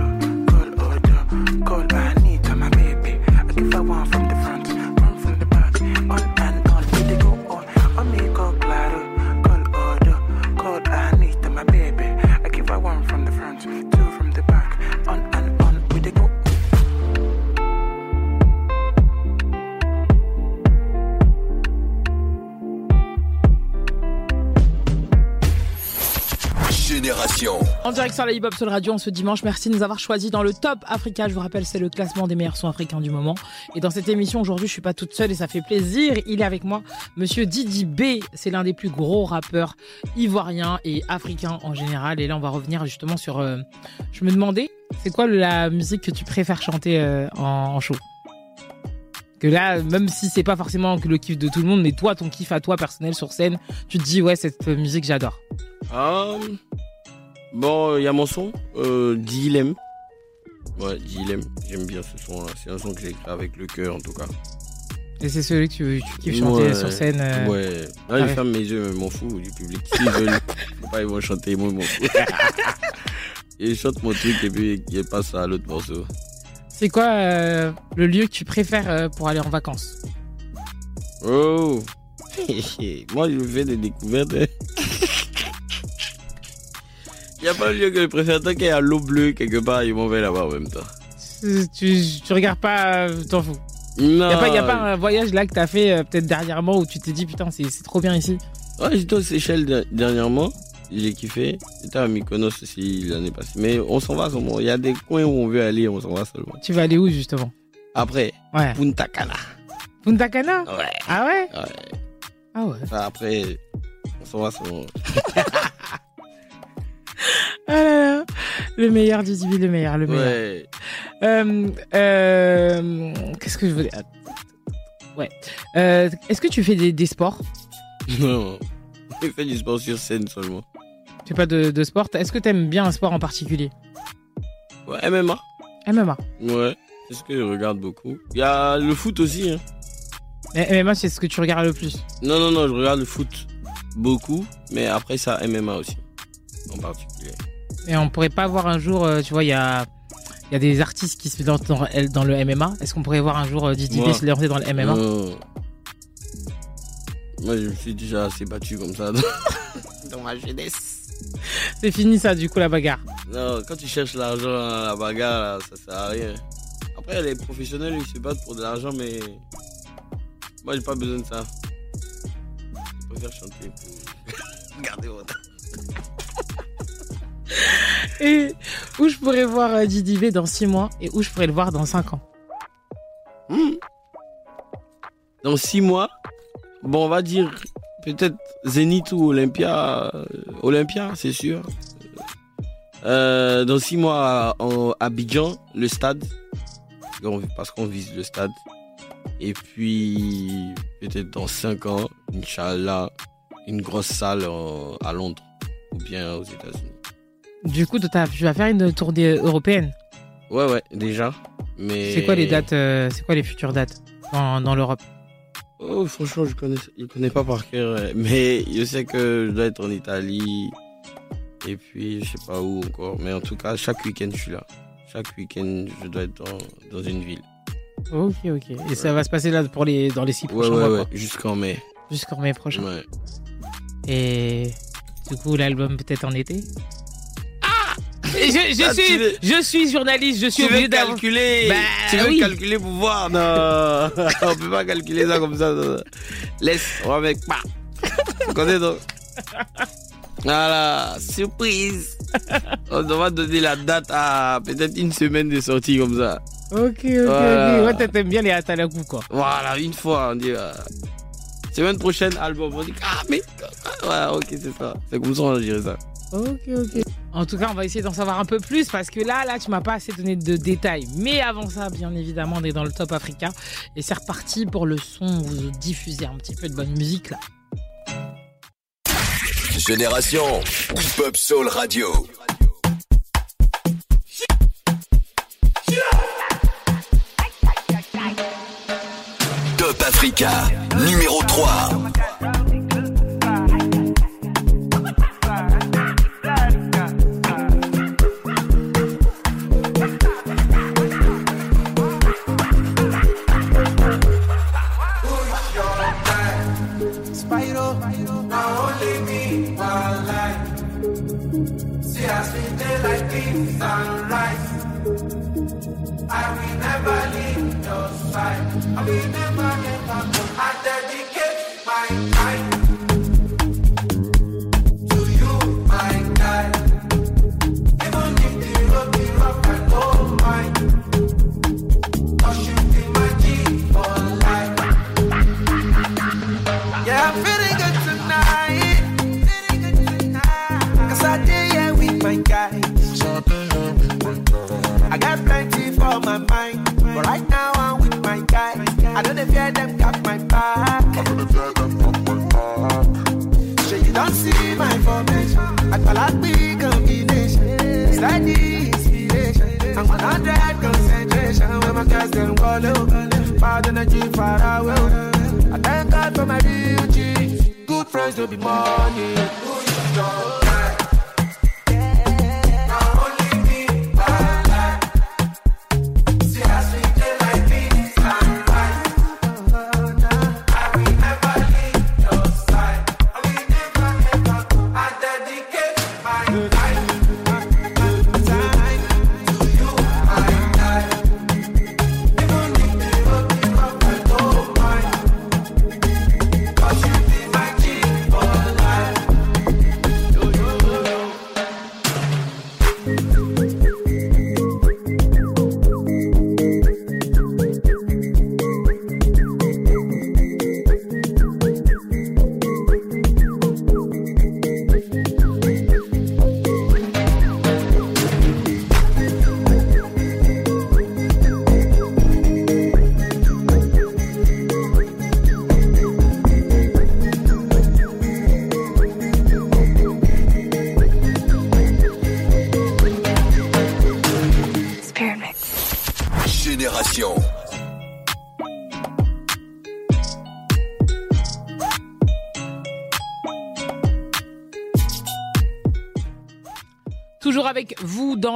[SPEAKER 1] Direct sur la Soul Radio en ce dimanche. Merci de nous avoir choisis dans le Top Africa. Je vous rappelle, c'est le classement des meilleurs sons africains du moment. Et dans cette émission, aujourd'hui, je suis pas toute seule et ça fait plaisir. Il est avec moi, monsieur Didi B. C'est l'un des plus gros rappeurs ivoiriens et africains en général. Et là, on va revenir justement sur. euh, je me demandais, c'est quoi la musique que tu préfères chanter euh, en, show? Que là, même si c'est pas forcément le kiff de tout le monde, mais toi, ton kiff à toi personnel sur scène, tu te dis ouais cette musique j'adore.
[SPEAKER 3] Ah, bon, il y a mon son, euh, Dilemme. Ouais, Dilemme, j'aime bien ce son-là. C'est un son que j'ai écrit avec le cœur en tout cas.
[SPEAKER 1] Et c'est celui que tu, tu kiffes chanter
[SPEAKER 3] Ouais,
[SPEAKER 1] sur scène. euh,
[SPEAKER 3] Ouais. Là,
[SPEAKER 1] ah
[SPEAKER 3] je
[SPEAKER 1] ouais.
[SPEAKER 3] ferme mes yeux, mais m'en fous du public. S'ils veulent, <laughs> pas, ils vont chanter, moi, ils m'en fous. <laughs> et je chante mon truc et puis il passe à l'autre morceau.
[SPEAKER 1] C'est quoi euh, le lieu que tu préfères euh, pour aller en vacances?
[SPEAKER 3] Oh <laughs> Moi, je fais des découvertes. Il n'y a pas lieu que je préfère. Tant qu'il y a l'eau bleue quelque part, ils m'en vais là-bas en même temps.
[SPEAKER 1] tu, regardes pas, euh, t'en fous.
[SPEAKER 3] Non.
[SPEAKER 1] Y a pas, y a pas un voyage là que t'as fait euh, peut-être dernièrement où tu t'es dit putain c'est c'est trop bien ici.
[SPEAKER 3] Ouais, j'étais aux Seychelles der- dernièrement. J'ai kiffé. J'étais à Mykonos aussi l'année passée. Mais on s'en va seulement. Il y a des coins où on veut aller, on s'en va seulement.
[SPEAKER 1] Tu vas aller où justement?
[SPEAKER 3] Après,
[SPEAKER 1] Ouais.
[SPEAKER 3] Punta Cana.
[SPEAKER 1] Punta Cana?
[SPEAKER 3] Ouais.
[SPEAKER 1] Ah ouais?
[SPEAKER 3] Ouais.
[SPEAKER 1] Ah ouais.
[SPEAKER 3] Enfin, après, on s'en va seulement. <laughs>
[SPEAKER 1] Ah là là. Le meilleur du Divi, le meilleur, le meilleur.
[SPEAKER 3] Ouais.
[SPEAKER 1] Euh, euh, Qu'est-ce que je voulais. Ouais. Euh, Est-ce que tu fais des, des sports? <laughs>
[SPEAKER 3] Non. Je fais du sport sur scène seulement.
[SPEAKER 1] Tu fais pas de, de sport? Est-ce que t'aimes bien un sport en particulier?
[SPEAKER 3] Ouais, MMA.
[SPEAKER 1] MMA.
[SPEAKER 3] Ouais. C'est ce que je regarde beaucoup. Il y a le foot aussi. Hein.
[SPEAKER 1] MMA, c'est ce que tu regardes le plus.
[SPEAKER 3] Non, non, non, je regarde le foot beaucoup, mais après ça, MMA aussi, en particulier.
[SPEAKER 1] Et on pourrait pas voir un jour, euh, tu vois, il y a, il y a des artistes qui se lancent dans, dans le MMA. Est-ce qu'on pourrait voir un jour euh, Didi
[SPEAKER 3] Moi.
[SPEAKER 1] se lancer dans le MMA
[SPEAKER 3] Non. Moi, je me suis déjà assez battu comme ça <laughs> dans, ma jeunesse.
[SPEAKER 1] C'est fini ça, du coup, la bagarre.
[SPEAKER 3] Non, quand tu cherches l'argent à la bagarre, là, ça sert à rien. Après, les professionnels, ils se battent pour de l'argent, mais moi, j'ai pas besoin de ça. Je préfère chanter pour <laughs> garder mon temps.
[SPEAKER 1] Et où je pourrais voir euh, Didi dans 6 mois et où je pourrais le voir dans 5 ans?
[SPEAKER 3] Hmm. Dans six mois, bon, on va dire peut-être Zénith ou Olympia. euh, Olympia, c'est sûr. Euh, dans six mois, en Abidjan, le stade. Parce qu'on vise le stade. Et puis, peut-être dans cinq ans, Inch'Allah, une grosse salle à Londres ou bien aux États-Unis.
[SPEAKER 1] Du coup, tu vas faire une tournée européenne.
[SPEAKER 3] Ouais, ouais, déjà. Mais...
[SPEAKER 1] C'est quoi les dates euh, C'est quoi les futures dates dans, dans l'Europe?
[SPEAKER 3] Oh, franchement, je connais, je connais pas par cœur, mais je sais que je dois être en Italie et puis je sais pas où encore. Mais en tout cas, chaque week-end, je suis là. Chaque week-end, je dois être dans, dans une ville.
[SPEAKER 1] Ok, ok. Et ça va se passer là pour les, dans les 6
[SPEAKER 3] Ouais,
[SPEAKER 1] prochains
[SPEAKER 3] ouais,
[SPEAKER 1] mois.
[SPEAKER 3] ouais,
[SPEAKER 1] quoi?
[SPEAKER 3] jusqu'en mai.
[SPEAKER 1] Jusqu'en mai prochain.
[SPEAKER 3] Ouais.
[SPEAKER 1] Et du coup, l'album peut-être en été? Je, je
[SPEAKER 3] Ah, tu
[SPEAKER 1] suis,
[SPEAKER 3] veux-
[SPEAKER 1] je suis journaliste, je suis
[SPEAKER 3] Tu veux
[SPEAKER 1] obligé d'avoir-
[SPEAKER 3] calculer
[SPEAKER 1] Bah,
[SPEAKER 3] Tu veux
[SPEAKER 1] oui.
[SPEAKER 3] calculer pour voir Non, <laughs> on peut pas calculer ça comme ça. Laisse, on va avec. Tu connais donc Voilà, surprise. <laughs> On va donner la date à peut-être une semaine de sortie comme ça.
[SPEAKER 1] Ok, ok,
[SPEAKER 3] Voilà.
[SPEAKER 1] ok. Ouais, t'aimes bien les Atalakou, quoi.
[SPEAKER 3] Voilà, une fois, on dit. euh, semaine prochaine, album. On dit, ah, mais. ah, Ouais, ok, c'est ça. C'est comme ça, on gérer ça.
[SPEAKER 1] Ok, ok. En tout cas, on va essayer d'en savoir un peu plus parce que là, là, tu m'as pas assez donné de détails. Mais avant ça, bien évidemment, on est dans le top Africa et c'est reparti pour le son. Vous diffusez un petit peu de bonne musique là.
[SPEAKER 4] Génération Hip-Hop Soul Radio. Top Africa, numéro 3.
[SPEAKER 13] I'll be.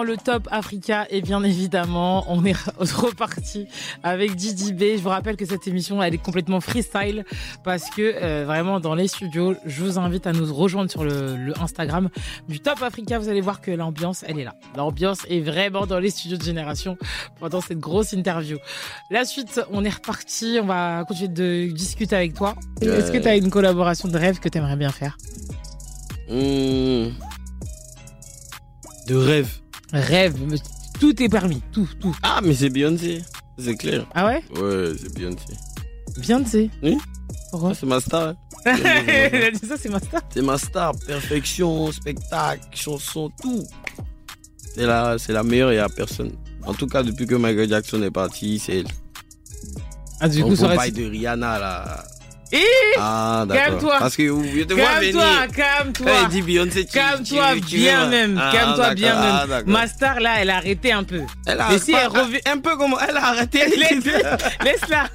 [SPEAKER 1] Le Top Africa et bien évidemment, on est <laughs> reparti avec Didi B. Je vous rappelle que cette émission, elle est complètement freestyle parce que euh, vraiment dans les studios, je vous invite à nous rejoindre sur le, Instagram du Top Africa. Vous allez voir que l'ambiance, elle est là. L'ambiance est vraiment dans les studios de Génération pendant cette grosse interview. La suite, on est reparti. On va continuer de discuter avec toi. Est-ce que tu as une collaboration de rêve que tu aimerais bien faire?
[SPEAKER 3] Hmm. De rêve.
[SPEAKER 1] Rêve, tout est permis, tout, tout.
[SPEAKER 3] Ah, mais c'est Beyoncé. C'est clair.
[SPEAKER 1] Ah ouais?
[SPEAKER 3] Ouais, c'est Beyoncé.
[SPEAKER 1] Beyoncé?
[SPEAKER 3] Oui
[SPEAKER 1] Pourquoi?
[SPEAKER 3] C'est ma star. hein. <laughs>
[SPEAKER 1] Elle a dit ça, c'est ma star.
[SPEAKER 3] C'est ma star. Perfection, spectacle, chanson, tout. C'est la, c'est la meilleure, il n'y a personne. En tout cas, depuis que Michael Jackson est parti, c'est elle.
[SPEAKER 1] Ah, du
[SPEAKER 3] On
[SPEAKER 1] coup, ça reste.
[SPEAKER 3] de Rihanna, là.
[SPEAKER 1] Eh
[SPEAKER 3] Ah.
[SPEAKER 1] Calme-toi.
[SPEAKER 3] Parce que vous- je te
[SPEAKER 1] Calme-toi, calme-toi.
[SPEAKER 3] Tu-
[SPEAKER 1] Calme-toi
[SPEAKER 3] tu- tu
[SPEAKER 1] bien
[SPEAKER 3] veux-
[SPEAKER 1] même.
[SPEAKER 3] Ah,
[SPEAKER 1] Calme-toi bien
[SPEAKER 3] ah,
[SPEAKER 1] même. Ma star là, elle a arrêté un peu.
[SPEAKER 3] Elle a
[SPEAKER 1] Mais si
[SPEAKER 3] pas-
[SPEAKER 1] elle revient.
[SPEAKER 3] Un peu comme elle a arrêté. <laughs>
[SPEAKER 1] Laisse- <laughs> Laisse-la.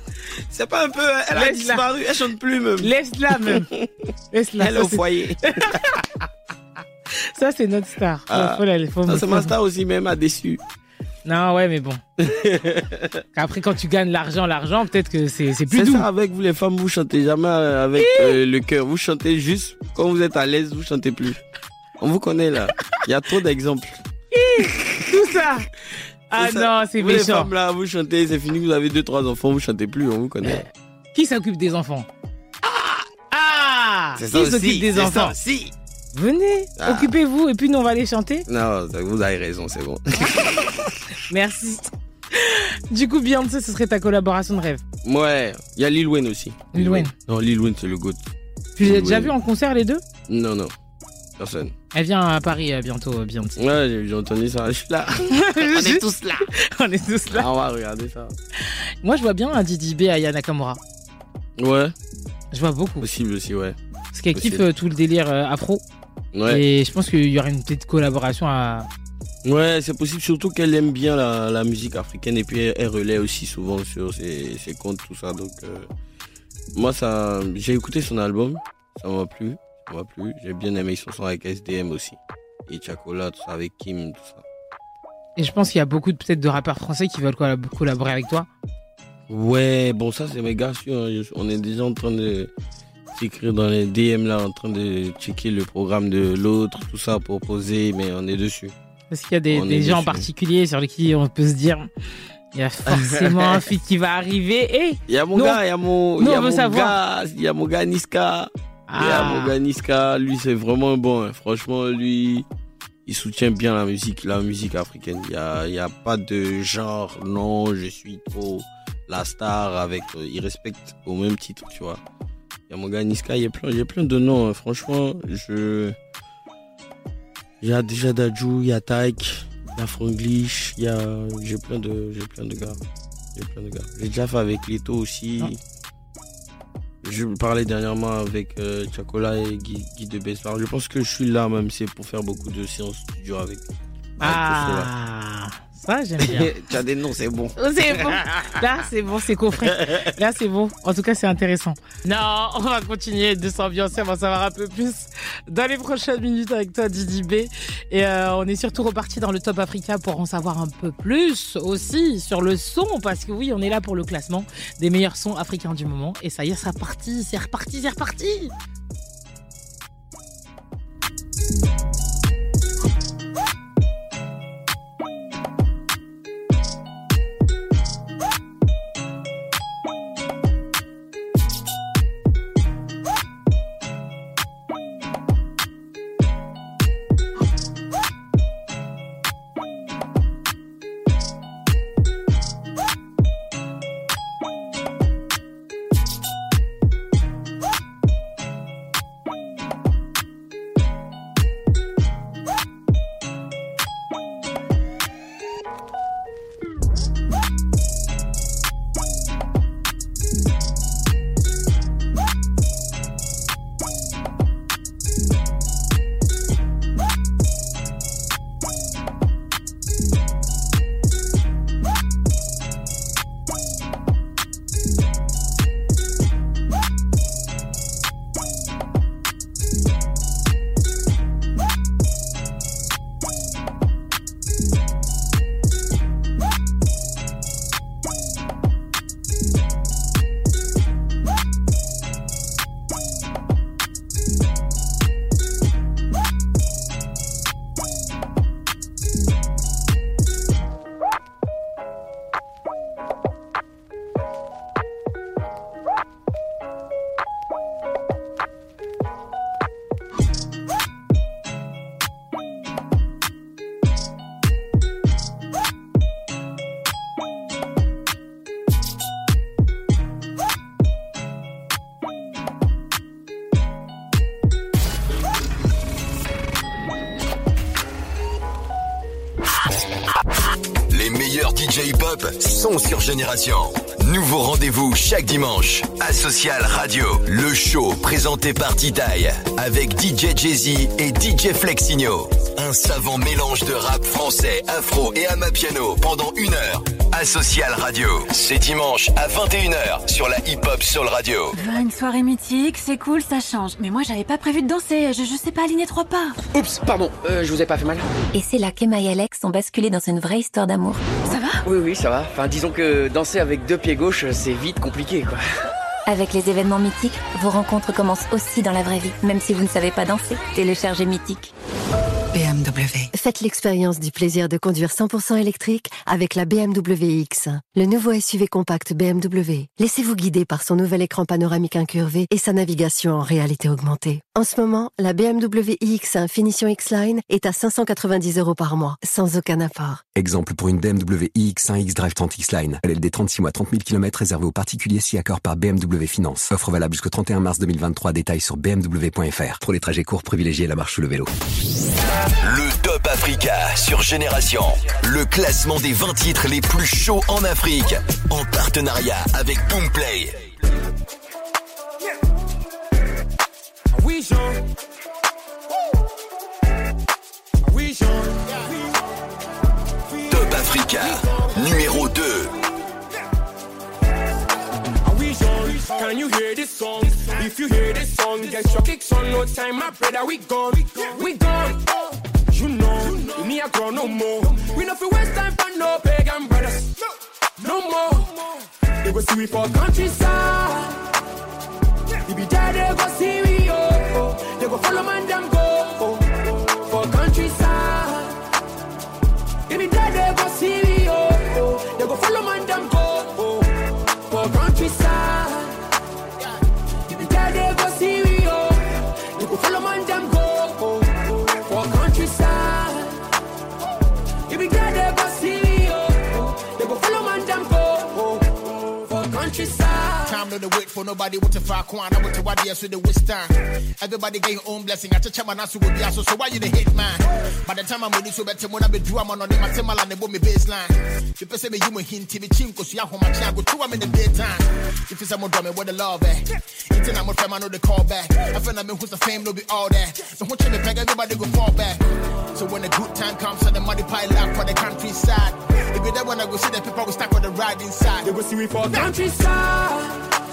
[SPEAKER 3] C'est pas un peu. Elle a
[SPEAKER 1] Laisse-la.
[SPEAKER 3] disparu. Elle chante plus même.
[SPEAKER 1] Laisse-la même. <laughs> Laisse-la.
[SPEAKER 3] Elle est au foyer.
[SPEAKER 1] Ça, c'est notre star.
[SPEAKER 3] Ah.
[SPEAKER 1] Faut faut-
[SPEAKER 3] Ça, c'est ma star aussi, même a déçu.
[SPEAKER 1] Non, ouais, mais bon. <laughs> Après, quand tu gagnes l'argent, l'argent, peut-être que c'est c'est plus
[SPEAKER 3] C'est
[SPEAKER 1] doux.
[SPEAKER 3] ça avec vous les femmes, vous chantez jamais avec euh, le cœur. Vous chantez juste quand vous êtes à l'aise, vous chantez plus. On vous connaît là. Il y a trop d'exemples.
[SPEAKER 1] Tout ça. Ah
[SPEAKER 3] ça.
[SPEAKER 1] non, c'est
[SPEAKER 3] Vous les
[SPEAKER 1] méchant.
[SPEAKER 3] femmes là, vous chantez, c'est fini, vous avez deux trois enfants, vous chantez plus, on vous connaît.
[SPEAKER 1] Qui s'occupe des enfants? Ah
[SPEAKER 3] C'est
[SPEAKER 1] Qui
[SPEAKER 3] aussi,
[SPEAKER 1] s'occupe des
[SPEAKER 3] c'est ça
[SPEAKER 1] enfants?
[SPEAKER 3] aussi.
[SPEAKER 1] Venez,
[SPEAKER 3] Ah.
[SPEAKER 1] occupez-vous et puis nous on va les chanter.
[SPEAKER 3] Non, vous avez raison, c'est bon. <laughs>
[SPEAKER 1] Merci. Du coup, Beyoncé, ce serait ta collaboration de rêve.
[SPEAKER 3] ouais, il y a Lil Wayne aussi.
[SPEAKER 1] Lil Wayne.
[SPEAKER 3] Non, Lil Wayne c'est le goat.
[SPEAKER 1] Tu les as déjà vus en concert les deux?
[SPEAKER 3] Non, non, personne.
[SPEAKER 1] Elle vient à Paris euh, bientôt, euh, Beyoncé.
[SPEAKER 3] Ouais, j'ai- entendu ça. Je suis là. <laughs>
[SPEAKER 1] On
[SPEAKER 3] est tous
[SPEAKER 1] là. <laughs> On est tous là.
[SPEAKER 3] Ah, on va regarder ça.
[SPEAKER 1] Moi, je vois bien un Didi B à Yana Nakamura.
[SPEAKER 3] Ouais.
[SPEAKER 1] Je vois beaucoup.
[SPEAKER 3] Possible aussi, ouais.
[SPEAKER 1] Parce qu'elle kiffe euh, tout le délire euh, afro.
[SPEAKER 3] Ouais.
[SPEAKER 1] Et je pense qu'il y aura une petite collaboration à.
[SPEAKER 3] Ouais, c'est possible, surtout qu'elle aime bien la, la musique africaine et puis elle, elle relaie aussi souvent sur ses, ses comptes, tout ça. Donc, euh, moi, ça, j'ai écouté son album, ça m'a plu, ça m'a plu. J'ai bien aimé son son avec SDM aussi. Et Chacola, tout ça, avec Kim, tout ça.
[SPEAKER 1] Et je pense qu'il y a beaucoup de- peut-être de rappeurs français qui veulent collab- collaborer avec toi.
[SPEAKER 3] Ouais, bon, ça, c'est mes gars sûrs, hein. On est déjà en train de s'écrire dans les DM là, en train de checker le programme de l'autre, tout ça, pour poser, mais on est dessus.
[SPEAKER 1] Est-ce qu'il y a des, gens en particulier sur lesquels on peut se dire il y a forcément un feat qui va arriver et
[SPEAKER 3] Il y a mon gars, il y a mon, il y a mon gars, il y a mon gars Niska. Il y a
[SPEAKER 1] Ah.
[SPEAKER 3] mon gars Niska, lui c'est vraiment bon. hein. Franchement, lui, il soutient bien la musique, la musique africaine. Il y a, il y a pas de genre, non, je suis trop la star avec. euh, il respecte au même titre, tu vois. Il y a mon gars Niska, il y a plein, il y a plein de noms. hein. Franchement, je. Il y a déjà Dajou, il y a Taik, il y a Franglish, il y a. J'ai plein de. J'ai plein de gars. J'ai plein de gars. J'ai déjà fait avec Leto aussi. Je parlais dernièrement avec euh, Chacola et Guy, Guy de Beslar. Je pense que je suis là même, c'est pour faire beaucoup de séances studio avec. avec
[SPEAKER 1] Ah, ça j'aime bien. <laughs>
[SPEAKER 3] tu as des noms, c'est bon. <laughs>
[SPEAKER 1] C'est bon. Là, c'est bon, c'est coffré. Là, c'est bon. En tout cas, c'est intéressant. Non, on va continuer de s'ambiancer. On va savoir un peu plus dans les prochaines minutes avec toi, Didi B. Et euh, on est surtout reparti dans le Top Africa pour en savoir un peu plus aussi sur le son. Parce que oui, on est là pour le classement des meilleurs sons africains du moment. Et ça y est, c'est reparti, c'est reparti, c'est reparti.
[SPEAKER 4] Génération. Nouveau rendez-vous chaque dimanche. Asocial Radio, le show présenté par Titaï avec DJ Jay-Z et DJ Flexigno. Un savant mélange de rap français, afro et amapiano pendant une heure. Asocial Radio, c'est dimanche à 21h sur la Hip Hop Soul Radio.
[SPEAKER 8] Une soirée mythique, c'est cool, ça change. Mais moi, j'avais pas prévu de danser. Je, je sais pas aligner trois pas.
[SPEAKER 14] Oups, pardon, euh, je vous ai pas fait mal.
[SPEAKER 7] Et c'est là qu'Emma et Alex ont basculé dans une vraie histoire d'amour.
[SPEAKER 14] Oui, oui, ça va. Enfin, disons que danser avec deux pieds gauches, c'est vite compliqué, quoi.
[SPEAKER 7] Avec les événements mythiques, vos rencontres commencent aussi dans la vraie vie, même si vous ne savez pas danser. Téléchargez Mythique.
[SPEAKER 15] BMW. Faites l'expérience du plaisir de conduire 100% électrique avec la BMW X1, le nouveau SUV compact BMW. Laissez-vous guider par son nouvel écran panoramique incurvé et sa navigation en réalité augmentée. En ce moment, la BMW iX1 Finition X-Line est à 590 euros par mois, sans aucun apport.
[SPEAKER 16] Exemple pour une BMW iX1 X-Drive 30 X-Line. LLD 36 mois 30 000 km réservé aux particuliers si accord par BMW Finance. Offre valable jusqu'au 31 mars 2023. Détails sur bmw.fr. Pour les trajets courts, privilégiez la marche ou le vélo.
[SPEAKER 4] Le Top Africa sur Génération. Le classement des 20 titres les plus chauds en Afrique. En partenariat avec Boomplay.
[SPEAKER 17] Oui, Jean. Oui, Jean.
[SPEAKER 4] Top Africa, numéro 2.
[SPEAKER 17] We Jean. Can you hear this song? If you hear this song, get your kicks on. No time, my brother, we gone. We gone. You know, you me a grow no more. We no fi waste time for no pagan brothers. No more. They go see we for countryside. We be there, they go see we, oh. They go follow man, them go, for countryside. We be there, they go see we, oh, oh. They go follow man,
[SPEAKER 18] The wait for nobody what to fuck one. I want to what yes with the waste. Everybody get your own blessing. I touch my nasu with the so so why you the hit man? By the time I'm ready so better when I be do I'm on the matemala and the bomb baseline. If you say me you me hint me chinko so ya home my go two I'm in the daytime. If you say more dummy where the love at. It's I'm a friend I know the call back. I feel like me who's the fame no be all that. So when me peg everybody go fall back. So when the good time comes and the money pile up for the countryside. If you when I go see the people go stack on the ride inside.
[SPEAKER 17] They go see we for countryside.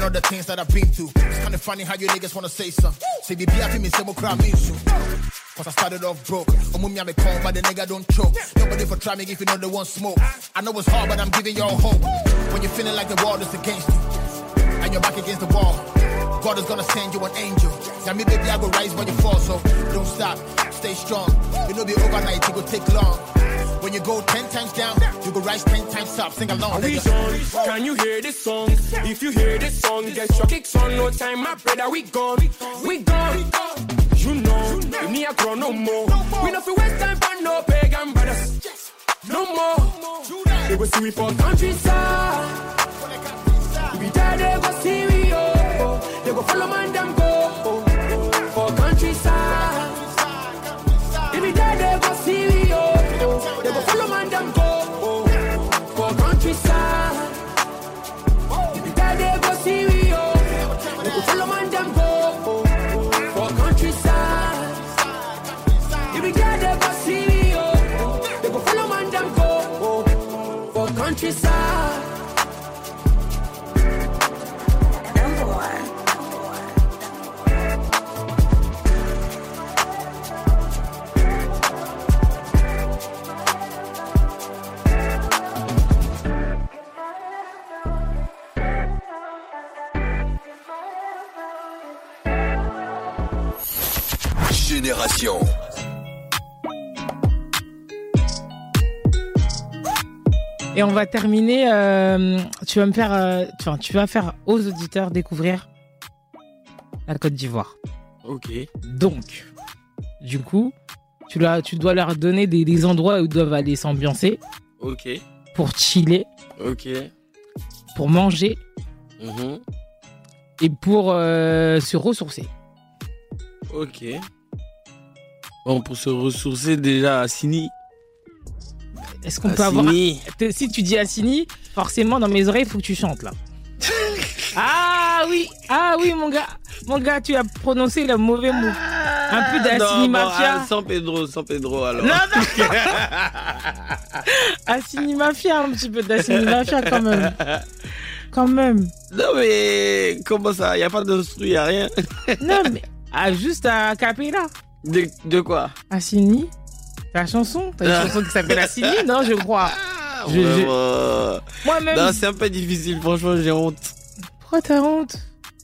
[SPEAKER 18] And all the things that I've been through. It's kinda funny how you niggas wanna say something. Say the beer me say crowd means you. Cause I started off broke. I'm me me calm, but the nigga don't choke. Nobody for try me if you know they want smoke. I know it's hard, but I'm giving y'all hope. When you're feeling like the world is against you. And you're back against the wall. God is gonna send you an angel. Now me baby I go rise when you fall, so don't stop, stay strong. You know be overnight, it go take long. When you go ten times down, you go rise ten times up. Sing along,
[SPEAKER 17] We. John, can you hear this song? If you hear this song, get your kicks on. No time, my brother, we gone. We gone. You know, we need a grow no more. We no fi waste time for no pagan brothers. No more. They go see we for countryside. We there, they go see we, oh. oh. They go follow man, them go, oh. For countryside.
[SPEAKER 4] Génération.
[SPEAKER 1] Et on va terminer. euh, tu vas me faire, euh, enfin, tu vas faire aux auditeurs découvrir la Côte d'Ivoire.
[SPEAKER 3] Ok.
[SPEAKER 1] Donc, du coup, tu, dois- tu dois leur donner des, des endroits où ils doivent aller s'ambiancer
[SPEAKER 3] Ok.
[SPEAKER 1] pour chiller,
[SPEAKER 3] Ok.
[SPEAKER 1] pour manger
[SPEAKER 3] Mhm.
[SPEAKER 1] et pour euh, se ressourcer.
[SPEAKER 3] Ok. Bon, pour se ressourcer déjà à Sini.
[SPEAKER 1] Est-ce qu'on peut avoir. Si tu dis Assini, forcément dans mes oreilles, il faut que tu chantes là. <laughs> ah oui, ah oui, mon gars. Mon gars, tu as prononcé le mauvais mot. Un peu d'Assini
[SPEAKER 3] Non, bon,
[SPEAKER 1] Mafia.
[SPEAKER 3] ah, San Pedro, San Pedro alors.
[SPEAKER 1] Non, non. <laughs> Assini Mafia, un petit peu d'Assini Mafia quand même. Quand même.
[SPEAKER 3] Non mais comment ça? Y a pas d'instru, y a rien.
[SPEAKER 1] Non, mais ah, juste à Capella.
[SPEAKER 3] De, de quoi?
[SPEAKER 1] Assini Ta chanson T'as une chanson qui s'appelle Assini Non, je crois. Je- je-
[SPEAKER 3] Vraiment.
[SPEAKER 1] Moi-même.
[SPEAKER 3] Non, c'est un peu difficile, franchement, j'ai honte.
[SPEAKER 1] Pourquoi t'as honte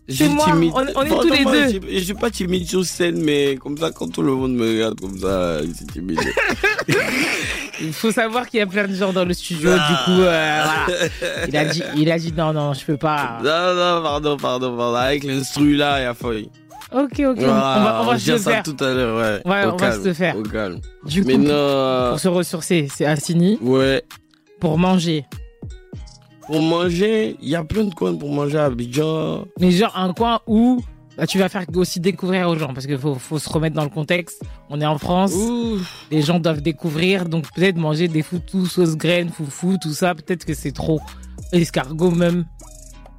[SPEAKER 3] Je
[SPEAKER 1] C'est
[SPEAKER 3] suis
[SPEAKER 1] moi,
[SPEAKER 3] timide.
[SPEAKER 1] on- on est tous les deux.
[SPEAKER 3] Je, suis- je suis pas timide sur scène, mais comme ça, quand tout le monde me regarde comme ça, suis timide. <laughs>
[SPEAKER 1] Il faut savoir qu'il y a plein de gens dans le studio, du coup, euh, voilà. Il a dit, il a dit non, non, je peux pas.
[SPEAKER 3] non, non, pardon, pardon, pardon. Avec l'instru là, il y a faille.
[SPEAKER 1] Ok, ok, on va, on va se
[SPEAKER 3] dire ça
[SPEAKER 1] faire.
[SPEAKER 3] tout à l'heure, ouais.
[SPEAKER 1] Ouais,
[SPEAKER 3] Au
[SPEAKER 1] on va se faire.
[SPEAKER 3] Au calme.
[SPEAKER 1] Du coup,
[SPEAKER 3] mais non. euh,
[SPEAKER 1] Pour se ressourcer, c'est Assini.
[SPEAKER 3] Ouais.
[SPEAKER 1] Pour manger.
[SPEAKER 3] Pour manger, il y a plein de coins pour manger à Abidjan.
[SPEAKER 1] Mais genre un coin où bah, tu vas faire aussi découvrir aux gens, parce qu'il faut, faut se remettre dans le contexte. On est en France, les gens doivent découvrir, donc peut-être manger des foutous, sauce graines, foufou, tout ça, peut-être que c'est trop. Escargot même.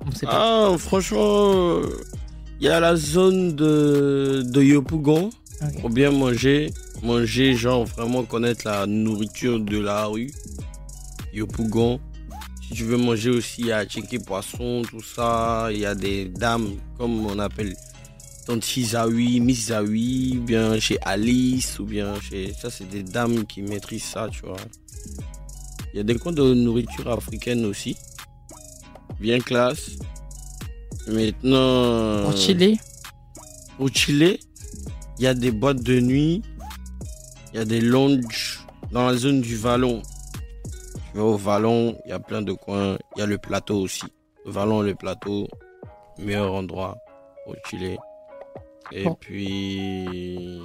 [SPEAKER 1] On sait pas.
[SPEAKER 3] Ah, franchement, il y a la zone de, de Yopougon pour bien manger. Manger, genre vraiment connaître la nourriture de la rue. Yopougon. Si tu veux manger aussi, il y a Tchéké Poisson, tout ça. Il y a des dames, comme on appelle Tante Chizaoui, Miss ou bien chez Alice, ou bien chez. Ça, c'est des dames qui maîtrisent ça, tu vois. Il y a des coins de nourriture africaine aussi. Bien classe. Maintenant.
[SPEAKER 1] Pour chiller
[SPEAKER 3] Pour chiller, il y a des boîtes de nuit. Il y a des lounges dans la zone du Vallon. Tu vas au Vallon, il y a plein de coins. Il y a le plateau aussi. Le Vallon, le plateau, meilleur endroit pour chiller. Et
[SPEAKER 1] Bon.
[SPEAKER 3] puis.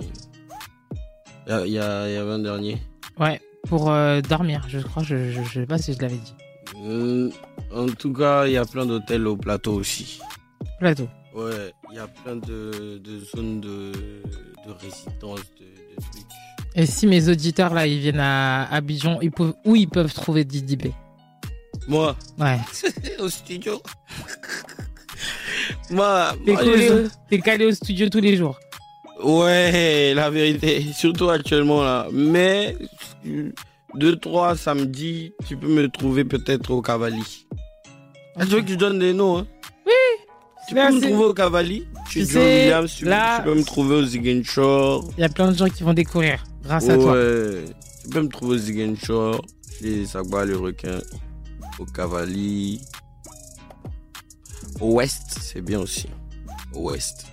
[SPEAKER 3] Il y, a- il y a- il y avait un dernier.
[SPEAKER 1] Ouais, pour euh, dormir, je crois, je, je, je sais pas si je l'avais dit.
[SPEAKER 3] Euh, en tout cas, il y a plein d'hôtels au plateau aussi.
[SPEAKER 1] Plateau.
[SPEAKER 3] Ouais, il y a plein de, de zones de, de résidence, de, de trucs.
[SPEAKER 1] Et si mes auditeurs là, ils viennent à Abidjan, ils peuvent, où ils peuvent trouver Didi B?
[SPEAKER 3] Moi?
[SPEAKER 1] Ouais. <laughs>
[SPEAKER 3] Au studio <laughs> Moi,
[SPEAKER 1] t'es calé au studio tous les jours.
[SPEAKER 3] Ouais, la vérité, surtout actuellement là. Mais deux, trois samedis, tu peux me trouver peut-être au Cavali. Ah, tu veux que je donne des noms hein?
[SPEAKER 1] Oui.
[SPEAKER 3] Tu peux me trouver au Cavali Tu John
[SPEAKER 1] sais,
[SPEAKER 3] Williams, tu,
[SPEAKER 1] là-
[SPEAKER 3] tu peux me trouver au Ziguinchor.
[SPEAKER 1] Il y a plein de gens qui vont découvrir grâce à toi.
[SPEAKER 3] Tu peux me trouver au Ziguinchor, chez Sagba le requin, au Cavali. Au Ouest, c'est bien aussi. Au Ouest.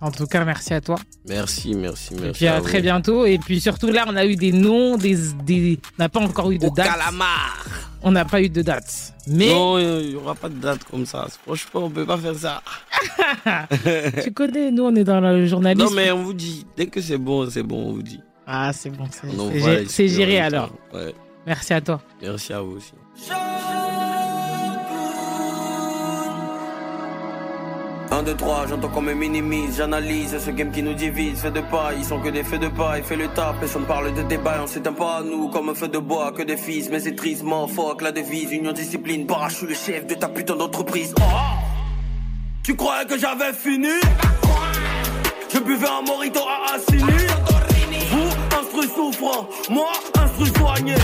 [SPEAKER 1] En tout cas, merci à toi.
[SPEAKER 3] Merci, merci, merci.
[SPEAKER 1] Et puis à très bientôt. Et puis surtout là, on a eu des noms, des, des... on n'a pas encore eu de
[SPEAKER 3] Au
[SPEAKER 1] date.
[SPEAKER 3] calamar.
[SPEAKER 1] On n'a pas eu de date. Mais
[SPEAKER 3] Non, il n'y aura pas de date comme ça. Franchement, on peut pas faire ça. <laughs>
[SPEAKER 1] tu connais, nous on est dans le journalisme.
[SPEAKER 3] Non, mais on vous dit, dès que c'est bon, c'est bon, on vous dit.
[SPEAKER 1] Ah, c'est bon, c'est géré alors.
[SPEAKER 3] Ouais.
[SPEAKER 1] Merci à toi.
[SPEAKER 3] Merci à vous aussi.
[SPEAKER 11] Un, deux, trois, j'entends qu'on me minimise, j'analyse ce game qui nous divise, fait de paille, ils sont que des faits de paille, fait le taf, personne parle de débat, on s'éteint pas à nous comme un feu de bois, que des fils, mais c'est tristement, fuck la devise, union discipline, barrage, je le chef de ta putain d'entreprise. Oh. Tu croyais que j'avais fini? Je buvais un morito à Assini. Vous, instru souffrant, moi, instru soigné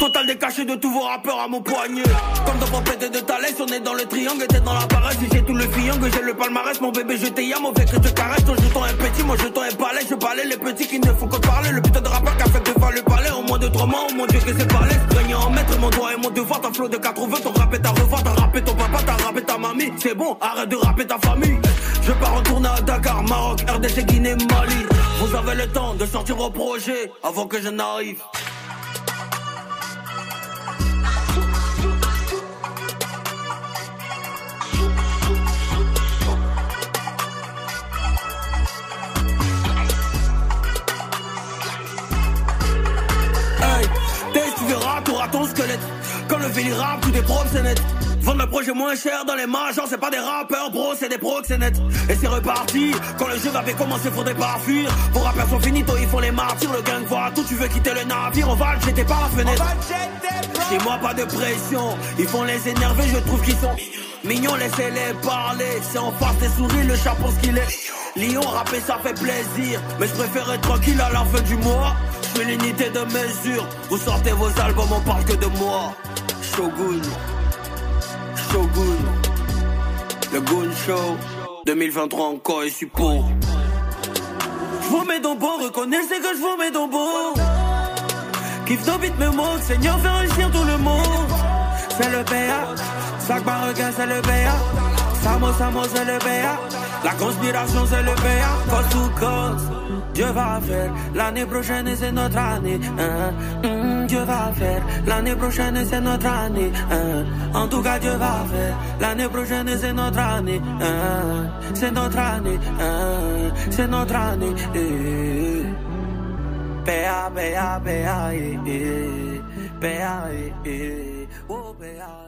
[SPEAKER 11] Total décaché de tous vos rappeurs à mon poignet. Comme dans Pompette de Thalès, on est dans le triangle, t'es dans la paresse. J'ai tout le triangle, j'ai le palmarès. Mon bébé je t'ai mauvais que je caresse Ton jeton est petit, moi jeton est balai Je balai les petits qui ne font que parler. Le putain de rappeur qui a fait devant le palais. Au moins de trois mois, oh mon dieu que c'est balai Régner en maître, mon doigt et mon devoir T'as flot de 80, ton rap est ta revoir T'as rappé ton papa, t'as rappé ta mamie. C'est bon, arrête de rapper ta famille. Je pars en tournée à Dakar, Maroc, RDC, Guinée, Mali. Vous avez le temps de sortir au projet Avant que je n'arrive retour à ton squelette. Quand le véli rap, tout est net. Vendre le projet moins cher dans les majors, c'est pas des rappeurs, bro, c'est des net. Et c'est reparti. Quand le jeu avait commencé, faudrait pas fuir. Vos rappeurs sont finito, ils font les martyrs. Le gang voit tout, tu veux quitter le navire, on va le jeter par la fenêtre. Chez moi, pas de pression. Ils font les énerver, je trouve qu'ils sont mignons, laissez-les parler. C'est en face des souris, le chat ce qu'il est. Lyon, rapper, ça fait plaisir. Mais je préfère être tranquille à la fin du mois. L'unité de mesure. Vous sortez vos albums, on parle que de moi. Shogun. Shogun. Le Goon Show. 2023 encore et support. Je vous mets dans bon, reconnaissez que je vous mets dans bon. Kiff nos beats me Seigneur fait réussir tout le monde. C'est le BA, Sac Baroquin c'est le BA. Samo Samo c'est le BA. La conspiration c'est le BA. Cause to cause, Dieu va faire. L'année prochaine c'est notre année. hein. Mm, Dieu va faire. L'année prochaine c'est notre année. hein. En tout cas Dieu va faire. L'année prochaine c'est notre année. hein. C'est notre année. C'est notre année. eh. Béa, béa, béa, eh, eh. Eh. Oh, eh.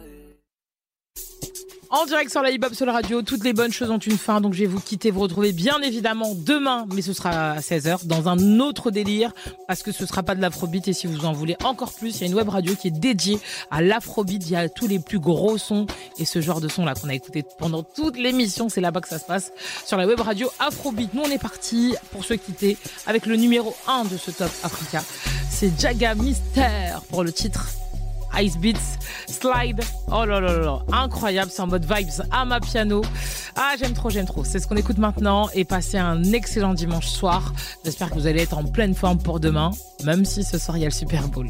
[SPEAKER 1] En direct sur la hip hop sur la radio, toutes les bonnes choses ont une fin, donc je vais vous quitter, vous retrouver bien évidemment demain, mais ce sera à 16h, dans un autre délire, parce que ce sera pas de l'afrobeat, et si vous en voulez encore plus, il y a une web radio qui est dédiée à l'afrobeat, il y a tous les plus gros sons, et ce genre de son là qu'on a écouté pendant toute l'émission, c'est là-bas que ça se passe, sur la web radio Afrobeat. Nous on est parti pour se quitter avec le numéro 1 de ce top Africa, c'est Jaga Mister pour le titre Ice Beats, Slide. Oh là là là incroyable, c'est en mode vibes à ma piano. Ah, j'aime trop, j'aime trop. C'est ce qu'on écoute maintenant et passez un excellent dimanche soir. J'espère que vous allez être en pleine forme pour demain, même si ce soir il y a le Super Bowl.